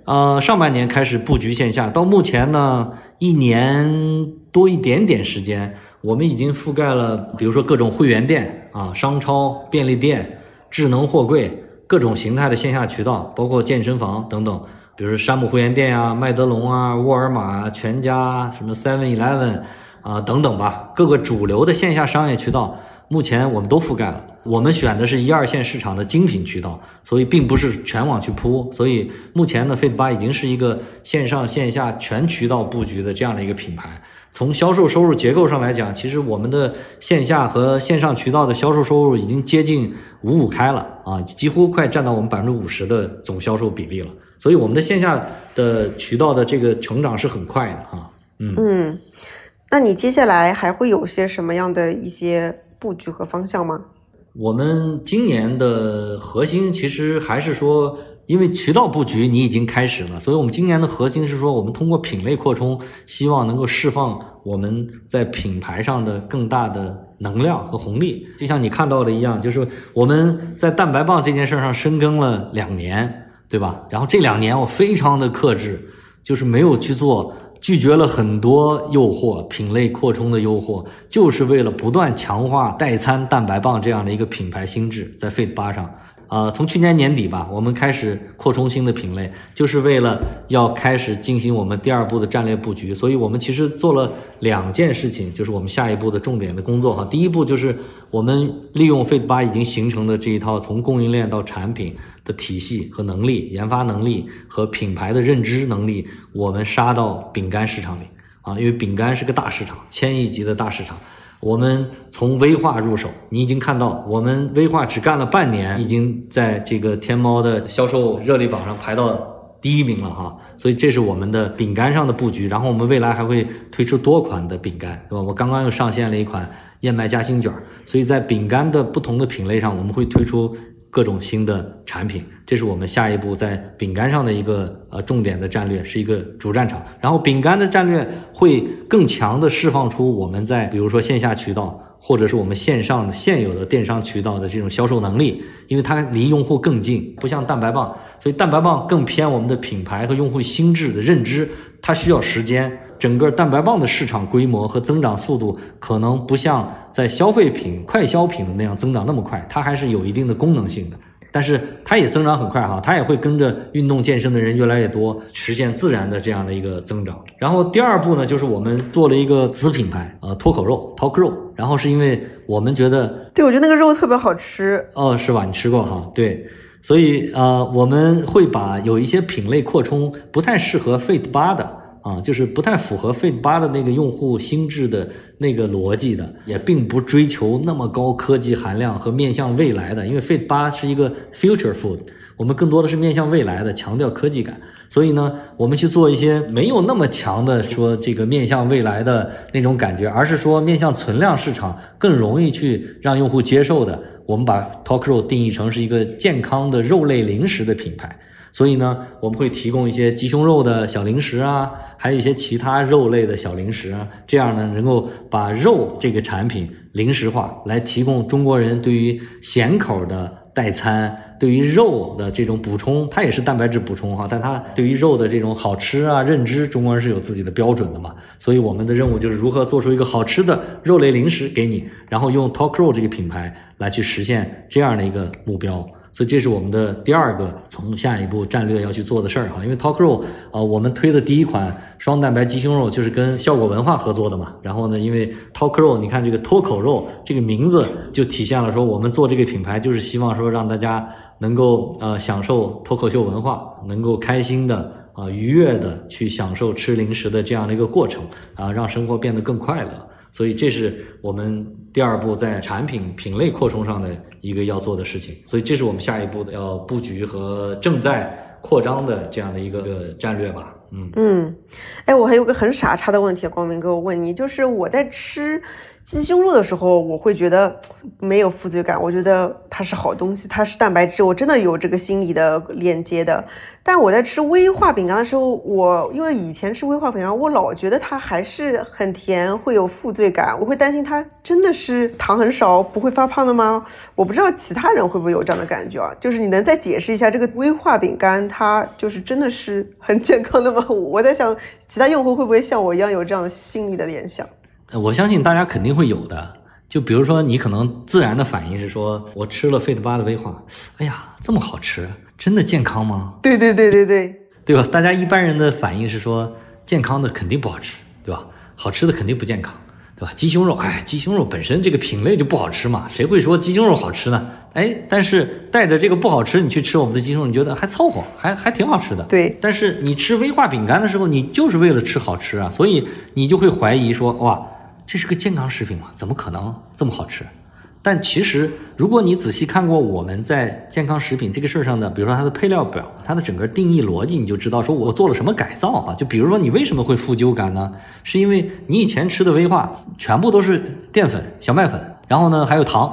呃上半年开始布局线下，到目前呢一年多一点点时间，我们已经覆盖了，比如说各种会员店啊、商超、便利店。智能货柜各种形态的线下渠道，包括健身房等等，比如山姆会员店啊、麦德龙啊、沃尔玛啊、全家、什么 Seven Eleven 啊等等吧，各个主流的线下商业渠道，目前我们都覆盖了。我们选的是一二线市场的精品渠道，所以并不是全网去铺。所以目前呢，Fit 八已经是一个线上线下全渠道布局的这样的一个品牌。从销售收入结构上来讲，其实我们的线下和线上渠道的销售收入已经接近五五开了啊，几乎快占到我们百分之五十的总销售比例了。所以我们的线下的渠道的这个成长是很快的啊。嗯嗯。那你接下来还会有些什么样的一些布局和方向吗？我们今年的核心其实还是说，因为渠道布局你已经开始了，所以我们今年的核心是说，我们通过品类扩充，希望能够释放我们在品牌上的更大的能量和红利。就像你看到的一样，就是我们在蛋白棒这件事上深耕了两年，对吧？然后这两年我非常的克制，就是没有去做。拒绝了很多诱惑，品类扩充的诱惑，就是为了不断强化代餐蛋白棒这样的一个品牌心智，在 Fit 八上。啊，从去年年底吧，我们开始扩充新的品类，就是为了要开始进行我们第二步的战略布局。所以，我们其实做了两件事情，就是我们下一步的重点的工作哈。第一步就是我们利用 Fit 八已经形成的这一套从供应链到产品的体系和能力、研发能力和品牌的认知能力，我们杀到饼干市场里啊，因为饼干是个大市场，千亿级的大市场。我们从微化入手，你已经看到，我们微化只干了半年，已经在这个天猫的销售热力榜上排到第一名了哈。所以这是我们的饼干上的布局，然后我们未来还会推出多款的饼干，对吧？我刚刚又上线了一款燕麦夹心卷，所以在饼干的不同的品类上，我们会推出。各种新的产品，这是我们下一步在饼干上的一个呃重点的战略，是一个主战场。然后饼干的战略会更强的释放出我们在比如说线下渠道。或者是我们线上现有的电商渠道的这种销售能力，因为它离用户更近，不像蛋白棒，所以蛋白棒更偏我们的品牌和用户心智的认知，它需要时间。整个蛋白棒的市场规模和增长速度可能不像在消费品、快消品那样增长那么快，它还是有一定的功能性的。但是它也增长很快哈，它也会跟着运动健身的人越来越多，实现自然的这样的一个增长。然后第二步呢，就是我们做了一个子品牌，呃，脱口肉 Talk 肉。然后是因为我们觉得，对我觉得那个肉特别好吃哦，是吧？你吃过哈？对，所以呃，我们会把有一些品类扩充不太适合 Fit 八的。啊，就是不太符合 Fit 八的那个用户心智的那个逻辑的，也并不追求那么高科技含量和面向未来的，因为 Fit 八是一个 future food，我们更多的是面向未来的，强调科技感。所以呢，我们去做一些没有那么强的说这个面向未来的那种感觉，而是说面向存量市场更容易去让用户接受的。我们把 Talk 肉定义成是一个健康的肉类零食的品牌。所以呢，我们会提供一些鸡胸肉的小零食啊，还有一些其他肉类的小零食啊，这样呢，能够把肉这个产品零食化，来提供中国人对于咸口的代餐，对于肉的这种补充，它也是蛋白质补充哈，但它对于肉的这种好吃啊认知，中国人是有自己的标准的嘛，所以我们的任务就是如何做出一个好吃的肉类零食给你，然后用 Talk 肉这个品牌来去实现这样的一个目标。所以这是我们的第二个从下一步战略要去做的事儿哈，因为 Talk Row 啊，我们推的第一款双蛋白鸡胸肉就是跟效果文化合作的嘛。然后呢，因为 Talk Row，，你看这个脱口肉这个名字就体现了说，我们做这个品牌就是希望说让大家能够呃享受脱口秀文化，能够开心的啊愉悦的去享受吃零食的这样的一个过程啊，让生活变得更快乐。所以这是我们第二步在产品品类扩充上的一个要做的事情。所以这是我们下一步的要布局和正在扩张的这样的一个战略吧。嗯嗯，哎，我还有个很傻叉的问题，光明哥，我问你，就是我在吃。鸡胸肉的时候，我会觉得没有负罪感，我觉得它是好东西，它是蛋白质，我真的有这个心理的链接的。但我在吃威化饼干的时候，我因为以前吃威化饼干，我老觉得它还是很甜，会有负罪感，我会担心它真的是糖很少，不会发胖的吗？我不知道其他人会不会有这样的感觉啊？就是你能再解释一下这个威化饼干，它就是真的是很健康的吗？我在想，其他用户会不会像我一样有这样的心理的联想？我相信大家肯定会有的，就比如说你可能自然的反应是说，我吃了费德巴的威化，哎呀，这么好吃，真的健康吗？对对对对对，对吧？大家一般人的反应是说，健康的肯定不好吃，对吧？好吃的肯定不健康。对吧？鸡胸肉，哎，鸡胸肉本身这个品类就不好吃嘛，谁会说鸡胸肉好吃呢？哎，但是带着这个不好吃，你去吃我们的鸡胸肉，你觉得还凑合，还还挺好吃的。对，但是你吃威化饼干的时候，你就是为了吃好吃啊，所以你就会怀疑说，哇，这是个健康食品吗？怎么可能这么好吃？但其实，如果你仔细看过我们在健康食品这个事儿上的，比如说它的配料表，它的整个定义逻辑，你就知道说我做了什么改造啊。就比如说你为什么会负疚感呢？是因为你以前吃的威化全部都是淀粉、小麦粉，然后呢还有糖，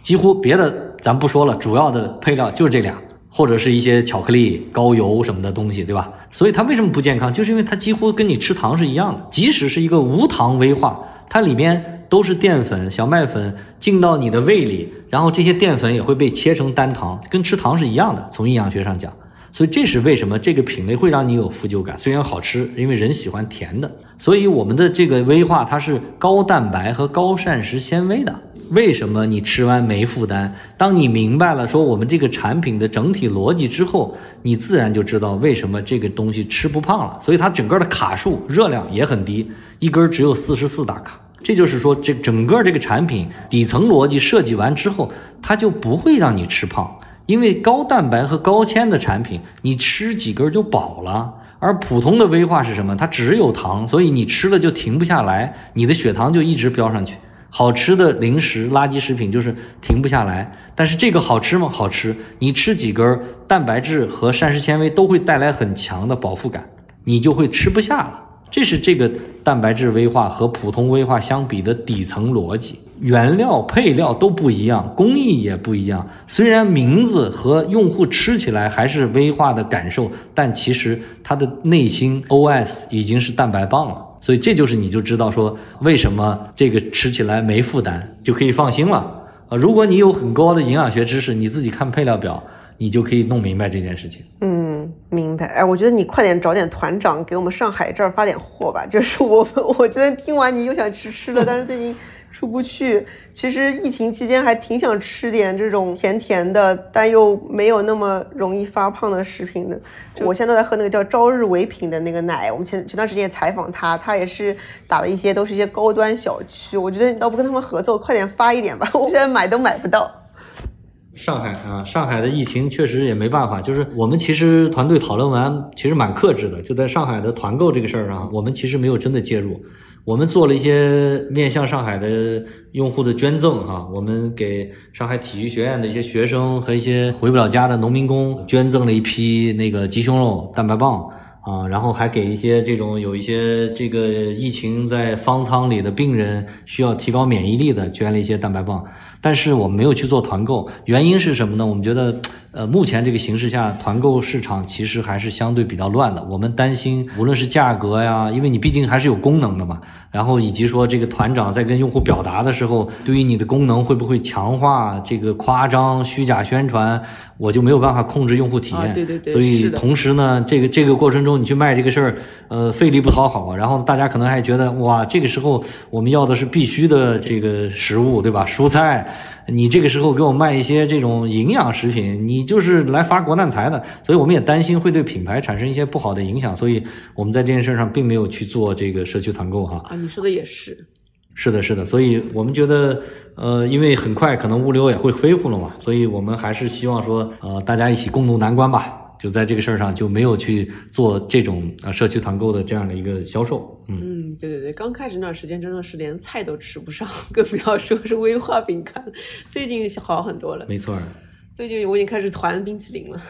几乎别的咱不说了，主要的配料就是这俩，或者是一些巧克力、高油什么的东西，对吧？所以它为什么不健康？就是因为它几乎跟你吃糖是一样的，即使是一个无糖威化，它里面。都是淀粉、小麦粉进到你的胃里，然后这些淀粉也会被切成单糖，跟吃糖是一样的。从营养学上讲，所以这是为什么这个品类会让你有负疚感。虽然好吃，因为人喜欢甜的。所以我们的这个威化它是高蛋白和高膳食纤维的。为什么你吃完没负担？当你明白了说我们这个产品的整体逻辑之后，你自然就知道为什么这个东西吃不胖了。所以它整个的卡数、热量也很低，一根只有四十四大卡。这就是说，这整个这个产品底层逻辑设计完之后，它就不会让你吃胖，因为高蛋白和高纤的产品，你吃几根就饱了。而普通的威化是什么？它只有糖，所以你吃了就停不下来，你的血糖就一直飙上去。好吃的零食、垃圾食品就是停不下来。但是这个好吃吗？好吃。你吃几根，蛋白质和膳食纤维都会带来很强的饱腹感，你就会吃不下了。这是这个蛋白质微化和普通微化相比的底层逻辑，原料配料都不一样，工艺也不一样。虽然名字和用户吃起来还是微化的感受，但其实它的内心 OS 已经是蛋白棒了。所以这就是你就知道说为什么这个吃起来没负担，就可以放心了啊！如果你有很高的营养学知识，你自己看配料表，你就可以弄明白这件事情。嗯。明白，哎，我觉得你快点找点团长给我们上海这儿发点货吧。就是我，我今天听完你又想吃吃的，但是最近出不去。其实疫情期间还挺想吃点这种甜甜的，但又没有那么容易发胖的食品的。我现在都在喝那个叫朝日唯品的那个奶。我们前前段时间也采访他，他也是打了一些，都是一些高端小区。我觉得你倒不跟他们合作，快点发一点吧。我现在买都买不到。上海啊，上海的疫情确实也没办法，就是我们其实团队讨论完，其实蛮克制的。就在上海的团购这个事儿上，我们其实没有真的介入，我们做了一些面向上海的用户的捐赠哈，我们给上海体育学院的一些学生和一些回不了家的农民工捐赠了一批那个鸡胸肉蛋白棒啊，然后还给一些这种有一些这个疫情在方舱里的病人需要提高免疫力的，捐了一些蛋白棒。但是我们没有去做团购，原因是什么呢？我们觉得。呃，目前这个形势下，团购市场其实还是相对比较乱的。我们担心，无论是价格呀，因为你毕竟还是有功能的嘛，然后以及说这个团长在跟用户表达的时候，对于你的功能会不会强化这个夸张、虚假宣传，我就没有办法控制用户体验。对对对。所以同时呢，这个这个过程中你去卖这个事儿，呃，费力不讨好。然后大家可能还觉得，哇，这个时候我们要的是必须的这个食物，对吧？蔬菜。你这个时候给我卖一些这种营养食品，你就是来发国难财的，所以我们也担心会对品牌产生一些不好的影响，所以我们在这件事上并没有去做这个社区团购哈。啊，你说的也是，是的，是的，所以我们觉得，呃，因为很快可能物流也会恢复了嘛，所以我们还是希望说，呃，大家一起共度难关吧。就在这个事儿上就没有去做这种啊社区团购的这样的一个销售，嗯嗯，对对对，刚开始那段时间真的是连菜都吃不上，更不要说是威化饼干。最近好很多了，没错，最近我已经开始团冰淇淋了，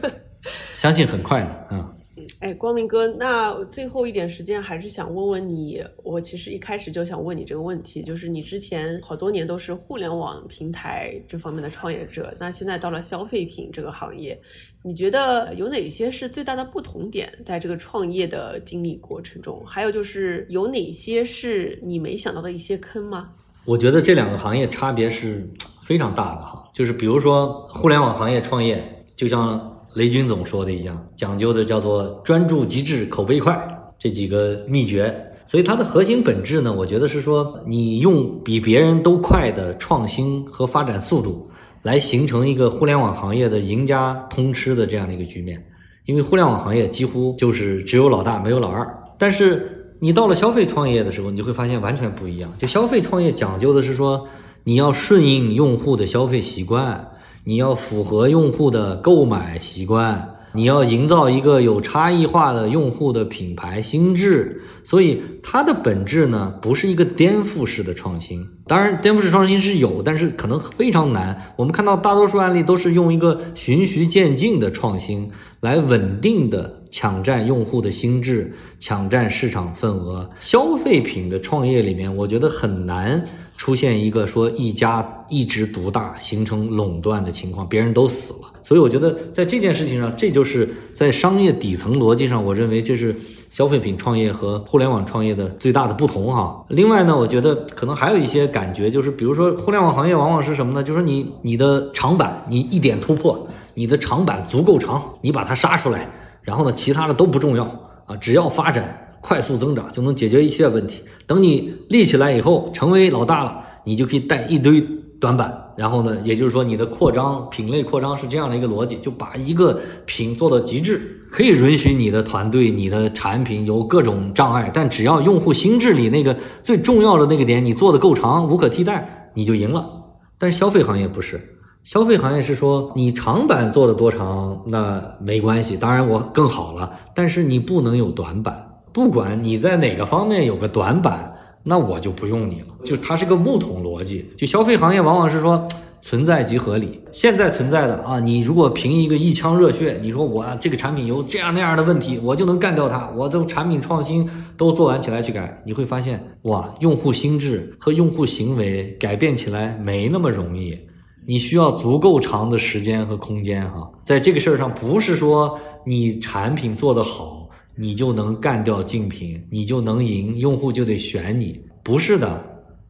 相信很快的，嗯。哎，光明哥，那最后一点时间还是想问问你，我其实一开始就想问你这个问题，就是你之前好多年都是互联网平台这方面的创业者，那现在到了消费品这个行业，你觉得有哪些是最大的不同点？在这个创业的经历过程中，还有就是有哪些是你没想到的一些坑吗？我觉得这两个行业差别是非常大的哈，就是比如说互联网行业创业，就像。雷军总说的一样，讲究的叫做专注极致、口碑快这几个秘诀。所以它的核心本质呢，我觉得是说，你用比别人都快的创新和发展速度，来形成一个互联网行业的赢家通吃的这样的一个局面。因为互联网行业几乎就是只有老大没有老二。但是你到了消费创业的时候，你就会发现完全不一样。就消费创业讲究的是说，你要顺应用户的消费习惯，你要符合用户的购买习惯。你要营造一个有差异化的用户的品牌心智，所以它的本质呢，不是一个颠覆式的创新。当然，颠覆式创新是有，但是可能非常难。我们看到大多数案例都是用一个循序渐进的创新来稳定的抢占用户的心智，抢占市场份额。消费品的创业里面，我觉得很难出现一个说一家一直独大，形成垄断的情况，别人都死了。所以我觉得在这件事情上，这就是在商业底层逻辑上，我认为这是消费品创业和互联网创业的最大的不同哈。另外呢，我觉得可能还有一些感觉，就是比如说互联网行业往往是什么呢？就是你你的长板你一点突破，你的长板足够长，你把它杀出来，然后呢，其他的都不重要啊，只要发展快速增长就能解决一切问题。等你立起来以后，成为老大了，你就可以带一堆。短板，然后呢，也就是说你的扩张品类扩张是这样的一个逻辑，就把一个品做到极致，可以允许你的团队、你的产品有各种障碍，但只要用户心智里那个最重要的那个点你做的够长、无可替代，你就赢了。但是消费行业不是，消费行业是说你长板做的多长那没关系，当然我更好了，但是你不能有短板，不管你在哪个方面有个短板。那我就不用你了，就它是个木桶逻辑。就消费行业往往是说存在即合理，现在存在的啊，你如果凭一个一腔热血，你说我这个产品有这样那样的问题，我就能干掉它，我的产品创新都做完起来去改，你会发现哇，用户心智和用户行为改变起来没那么容易，你需要足够长的时间和空间哈。在这个事儿上，不是说你产品做得好。你就能干掉竞品，你就能赢，用户就得选你，不是的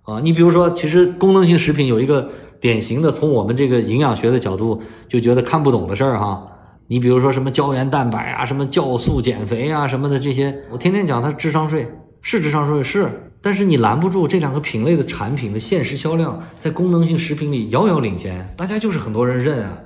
啊！你比如说，其实功能性食品有一个典型的，从我们这个营养学的角度就觉得看不懂的事儿哈。你比如说什么胶原蛋白啊，什么酵素减肥啊，什么的这些，我天天讲它智商税是智商税是，但是你拦不住这两个品类的产品的现实销量在功能性食品里遥遥领先，大家就是很多人认啊。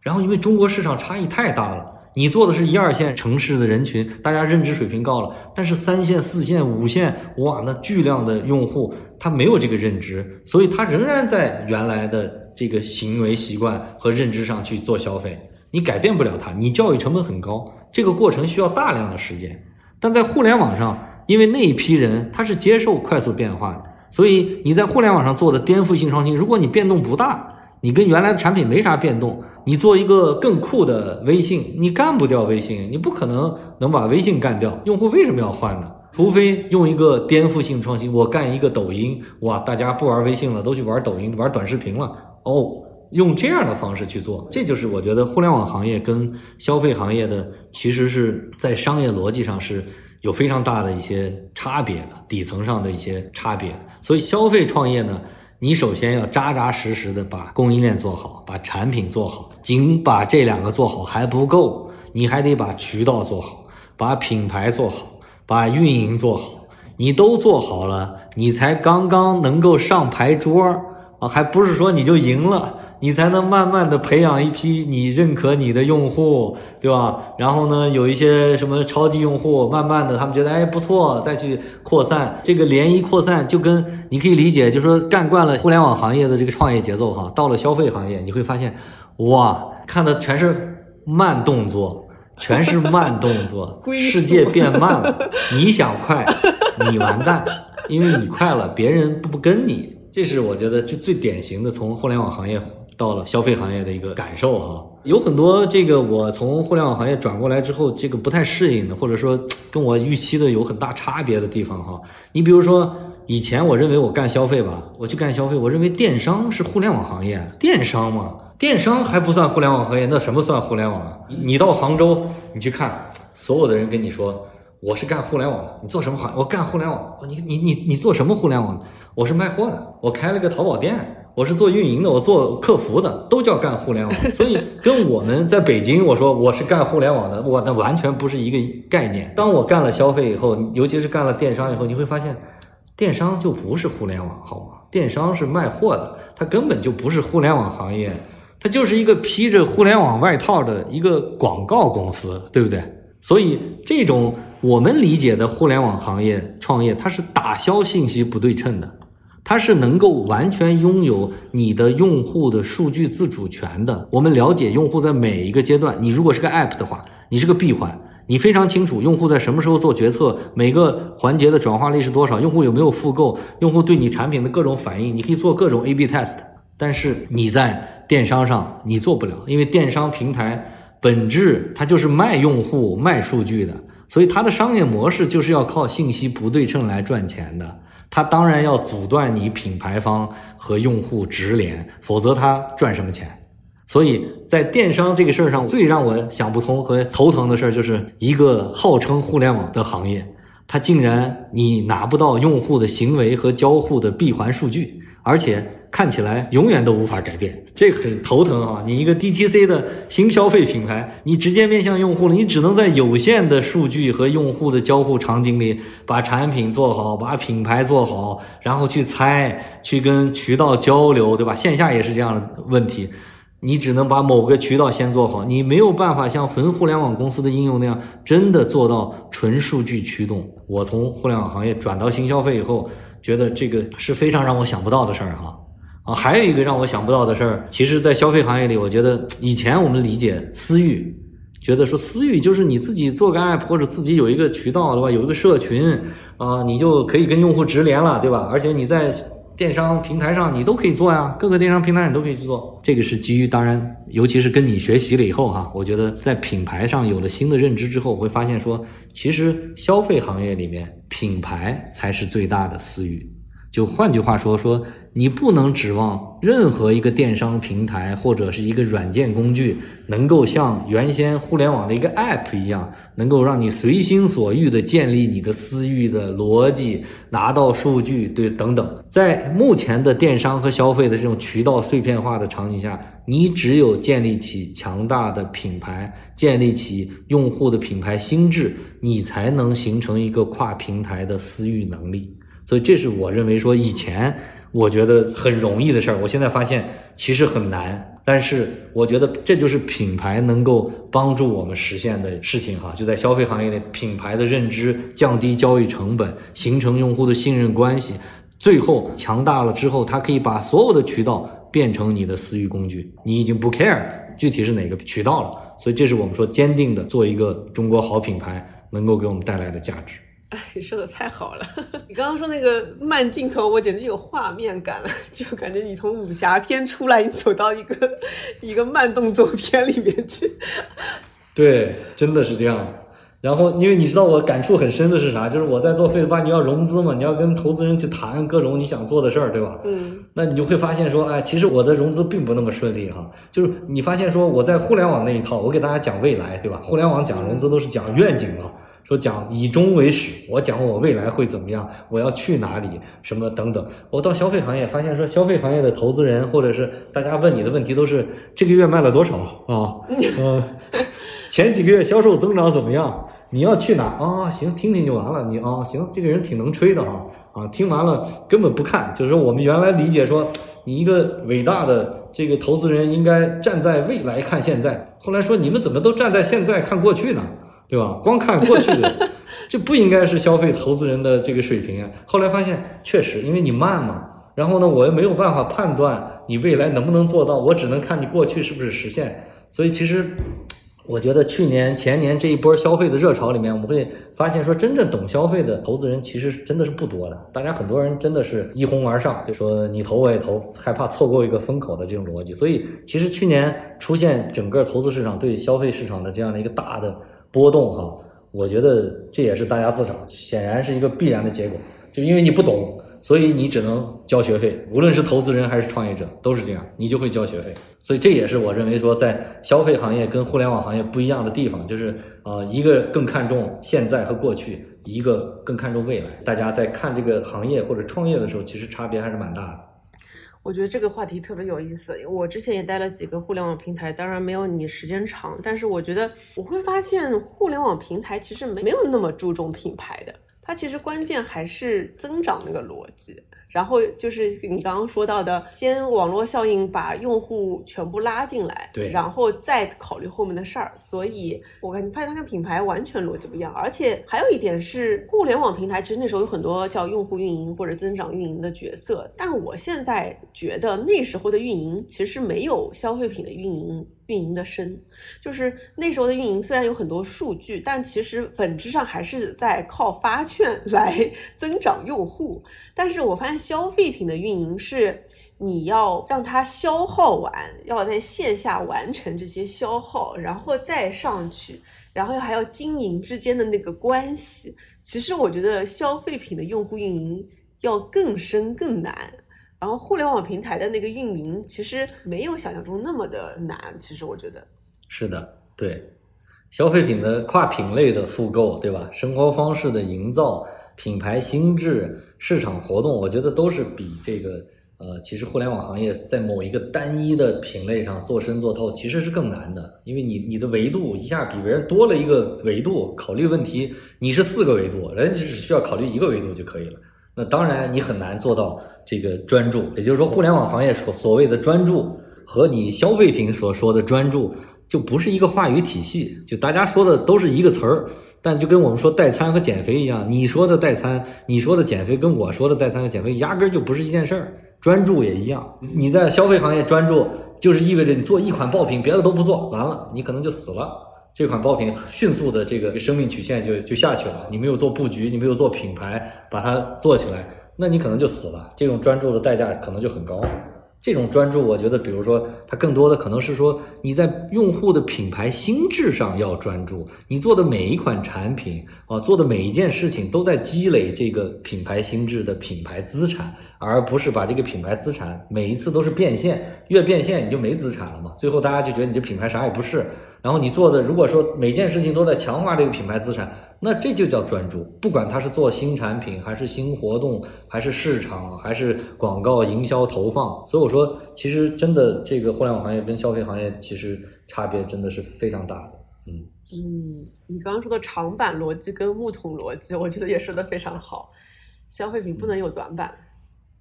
然后因为中国市场差异太大了。你做的是一二线城市的人群，大家认知水平高了，但是三线、四线、五线，哇，那巨量的用户他没有这个认知，所以他仍然在原来的这个行为习惯和认知上去做消费，你改变不了他，你教育成本很高，这个过程需要大量的时间。但在互联网上，因为那一批人他是接受快速变化的，所以你在互联网上做的颠覆性创新，如果你变动不大。你跟原来的产品没啥变动，你做一个更酷的微信，你干不掉微信，你不可能能把微信干掉。用户为什么要换呢？除非用一个颠覆性创新，我干一个抖音，哇，大家不玩微信了，都去玩抖音，玩短视频了。哦，用这样的方式去做，这就是我觉得互联网行业跟消费行业的，其实是在商业逻辑上是有非常大的一些差别的，底层上的一些差别。所以消费创业呢？你首先要扎扎实实的把供应链做好，把产品做好。仅把这两个做好还不够，你还得把渠道做好，把品牌做好，把运营做好。你都做好了，你才刚刚能够上牌桌啊，还不是说你就赢了。你才能慢慢的培养一批你认可你的用户，对吧？然后呢，有一些什么超级用户，慢慢的他们觉得哎不错，再去扩散，这个涟漪扩散就跟你可以理解，就是说干惯了互联网行业的这个创业节奏哈，到了消费行业，你会发现，哇，看的全是慢动作，全是慢动作，世界变慢了，你想快，你完蛋，因为你快了，别人不不跟你，这是我觉得就最典型的从互联网行业。到了消费行业的一个感受哈，有很多这个我从互联网行业转过来之后，这个不太适应的，或者说跟我预期的有很大差别的地方哈。你比如说，以前我认为我干消费吧，我去干消费，我认为电商是互联网行业，电商嘛，电商还不算互联网行业，那什么算互联网啊？你到杭州，你去看，所有的人跟你说我是干互联网的，你做什么行？我干互联网，你你你你做什么互联网？我是卖货的，我开了个淘宝店。我是做运营的，我做客服的，都叫干互联网。所以跟我们在北京，我说我是干互联网的，我那完全不是一个概念。当我干了消费以后，尤其是干了电商以后，你会发现，电商就不是互联网，好吗？电商是卖货的，它根本就不是互联网行业，它就是一个披着互联网外套的一个广告公司，对不对？所以这种我们理解的互联网行业创业，它是打消信息不对称的，它是能够完全拥有你的用户的数据自主权的。我们了解用户在每一个阶段，你如果是个 App 的话，你是个闭环，你非常清楚用户在什么时候做决策，每个环节的转化率是多少，用户有没有复购，用户对你产品的各种反应，你可以做各种 A/B test。但是你在电商上你做不了，因为电商平台。本质它就是卖用户、卖数据的，所以它的商业模式就是要靠信息不对称来赚钱的。它当然要阻断你品牌方和用户直连，否则它赚什么钱？所以在电商这个事儿上，最让我想不通和头疼的事儿，就是一个号称互联网的行业，它竟然你拿不到用户的行为和交互的闭环数据，而且。看起来永远都无法改变，这很头疼啊！你一个 DTC 的新消费品牌，你直接面向用户了，你只能在有限的数据和用户的交互场景里，把产品做好，把品牌做好，然后去猜，去跟渠道交流，对吧？线下也是这样的问题，你只能把某个渠道先做好，你没有办法像纯互联网公司的应用那样，真的做到纯数据驱动。我从互联网行业转到新消费以后，觉得这个是非常让我想不到的事儿啊。啊，还有一个让我想不到的事儿，其实，在消费行业里，我觉得以前我们理解私域，觉得说私域就是你自己做个 app 或者自己有一个渠道，对吧？有一个社群，啊，你就可以跟用户直连了，对吧？而且你在电商平台上你都可以做呀，各个电商平台上你都可以去做。这个是基于，当然，尤其是跟你学习了以后哈，我觉得在品牌上有了新的认知之后，会发现说，其实消费行业里面品牌才是最大的私域。就换句话说，说你不能指望任何一个电商平台或者是一个软件工具，能够像原先互联网的一个 App 一样，能够让你随心所欲的建立你的私域的逻辑，拿到数据，对等等。在目前的电商和消费的这种渠道碎片化的场景下，你只有建立起强大的品牌，建立起用户的品牌心智，你才能形成一个跨平台的私域能力。所以这是我认为说以前我觉得很容易的事儿，我现在发现其实很难。但是我觉得这就是品牌能够帮助我们实现的事情哈，就在消费行业里，品牌的认知降低交易成本，形成用户的信任关系，最后强大了之后，它可以把所有的渠道变成你的私域工具，你已经不 care 具体是哪个渠道了。所以这是我们说坚定的做一个中国好品牌能够给我们带来的价值。你说的太好了，你刚刚说那个慢镜头，我简直有画面感了，就感觉你从武侠片出来，你走到一个一个慢动作片里面去。对，真的是这样。然后，因为你知道我感触很深的是啥？就是我在做费巴，你要融资嘛，你要跟投资人去谈各种你想做的事儿，对吧？嗯。那你就会发现说，哎，其实我的融资并不那么顺利哈。就是你发现说，我在互联网那一套，我给大家讲未来，对吧？互联网讲融资都是讲愿景嘛。说讲以终为始，我讲我未来会怎么样，我要去哪里，什么等等。我到消费行业发现说，消费行业的投资人或者是大家问你的问题都是这个月卖了多少啊？嗯，前几个月销售增长怎么样？你要去哪啊？行，听听就完了。你啊，行，这个人挺能吹的啊啊，听完了根本不看。就是说我们原来理解说，你一个伟大的这个投资人应该站在未来看现在，后来说你们怎么都站在现在看过去呢？对吧？光看过去的，这不应该是消费投资人的这个水平啊。后来发现，确实，因为你慢嘛，然后呢，我又没有办法判断你未来能不能做到，我只能看你过去是不是实现。所以，其实我觉得去年、前年这一波消费的热潮里面，我们会发现说，真正懂消费的投资人其实真的是不多的。大家很多人真的是一哄而上，就说你投我也投，害怕错过一个风口的这种逻辑。所以，其实去年出现整个投资市场对消费市场的这样的一个大的。波动哈，我觉得这也是大家自找，显然是一个必然的结果。就因为你不懂，所以你只能交学费。无论是投资人还是创业者，都是这样，你就会交学费。所以这也是我认为说，在消费行业跟互联网行业不一样的地方，就是啊，一个更看重现在和过去，一个更看重未来。大家在看这个行业或者创业的时候，其实差别还是蛮大的。我觉得这个话题特别有意思。我之前也待了几个互联网平台，当然没有你时间长，但是我觉得我会发现互联网平台其实没没有那么注重品牌的。它其实关键还是增长那个逻辑。然后就是你刚刚说到的，先网络效应把用户全部拉进来，对，然后再考虑后面的事儿。所以我感觉派它跟品牌完全逻辑不一样。而且还有一点是，互联网平台其实那时候有很多叫用户运营或者增长运营的角色，但我现在觉得那时候的运营其实没有消费品的运营。运营的深，就是那时候的运营虽然有很多数据，但其实本质上还是在靠发券来 增长用户。但是我发现消费品的运营是你要让它消耗完，要在线下完成这些消耗，然后再上去，然后还要经营之间的那个关系。其实我觉得消费品的用户运营要更深更难。然后互联网平台的那个运营其实没有想象中那么的难，其实我觉得是的，对，消费品的跨品类的复购，对吧？生活方式的营造、品牌心智、市场活动，我觉得都是比这个呃，其实互联网行业在某一个单一的品类上做深做透，其实是更难的，因为你你的维度一下比别人多了一个维度，考虑问题你是四个维度，人家只需要考虑一个维度就可以了。那当然，你很难做到这个专注。也就是说，互联网行业所所谓的专注和你消费品所说的专注，就不是一个话语体系。就大家说的都是一个词儿，但就跟我们说代餐和减肥一样，你说的代餐，你说的减肥，跟我说的代餐和减肥压根儿就不是一件事儿。专注也一样，你在消费行业专注，就是意味着你做一款爆品，别的都不做，完了你可能就死了。这款爆品迅速的这个生命曲线就就下去了，你没有做布局，你没有做品牌，把它做起来，那你可能就死了。这种专注的代价可能就很高。这种专注，我觉得，比如说，它更多的可能是说你在用户的品牌心智上要专注，你做的每一款产品啊，做的每一件事情都在积累这个品牌心智的品牌资产，而不是把这个品牌资产每一次都是变现，越变现你就没资产了嘛。最后大家就觉得你这品牌啥也不是。然后你做的，如果说每件事情都在强化这个品牌资产，那这就叫专注。不管它是做新产品，还是新活动，还是市场，还是广告营销投放，所以我说，其实真的这个互联网行业跟消费行业其实差别真的是非常大的。嗯嗯，你刚刚说的长板逻辑跟木桶逻辑，我觉得也说的非常好。消费品不能有短板。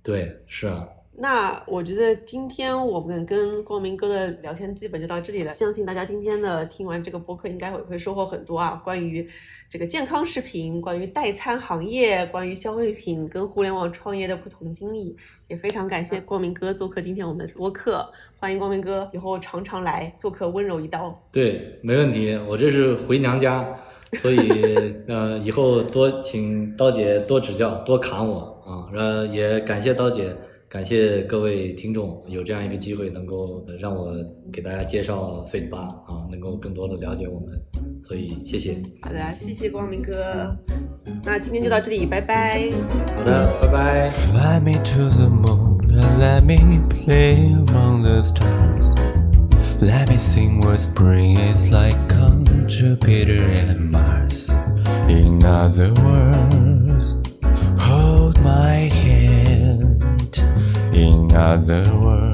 对，是啊。那我觉得今天我们跟光明哥的聊天基本就到这里了。相信大家今天的听完这个播客，应该会会收获很多啊，关于这个健康食品，关于代餐行业，关于消费品跟互联网创业的不同经历。也非常感谢光明哥做客今天我们的播客，欢迎光明哥以后常常来做客，温柔一刀。对，没问题，我这是回娘家，所以 呃，以后多请刀姐多指教，多砍我啊。呃，也感谢刀姐。感谢各位听众有这样一个机会，能够让我给大家介绍 Fit 八啊，能够更多的了解我们，所以谢谢。好的，谢谢光明哥。那今天就到这里，拜拜。好的，拜拜。Fly me to the moon and let me play among the stars. Let me sing what spring is like on Jupiter and Mars. In other words, hold my hand. In other words,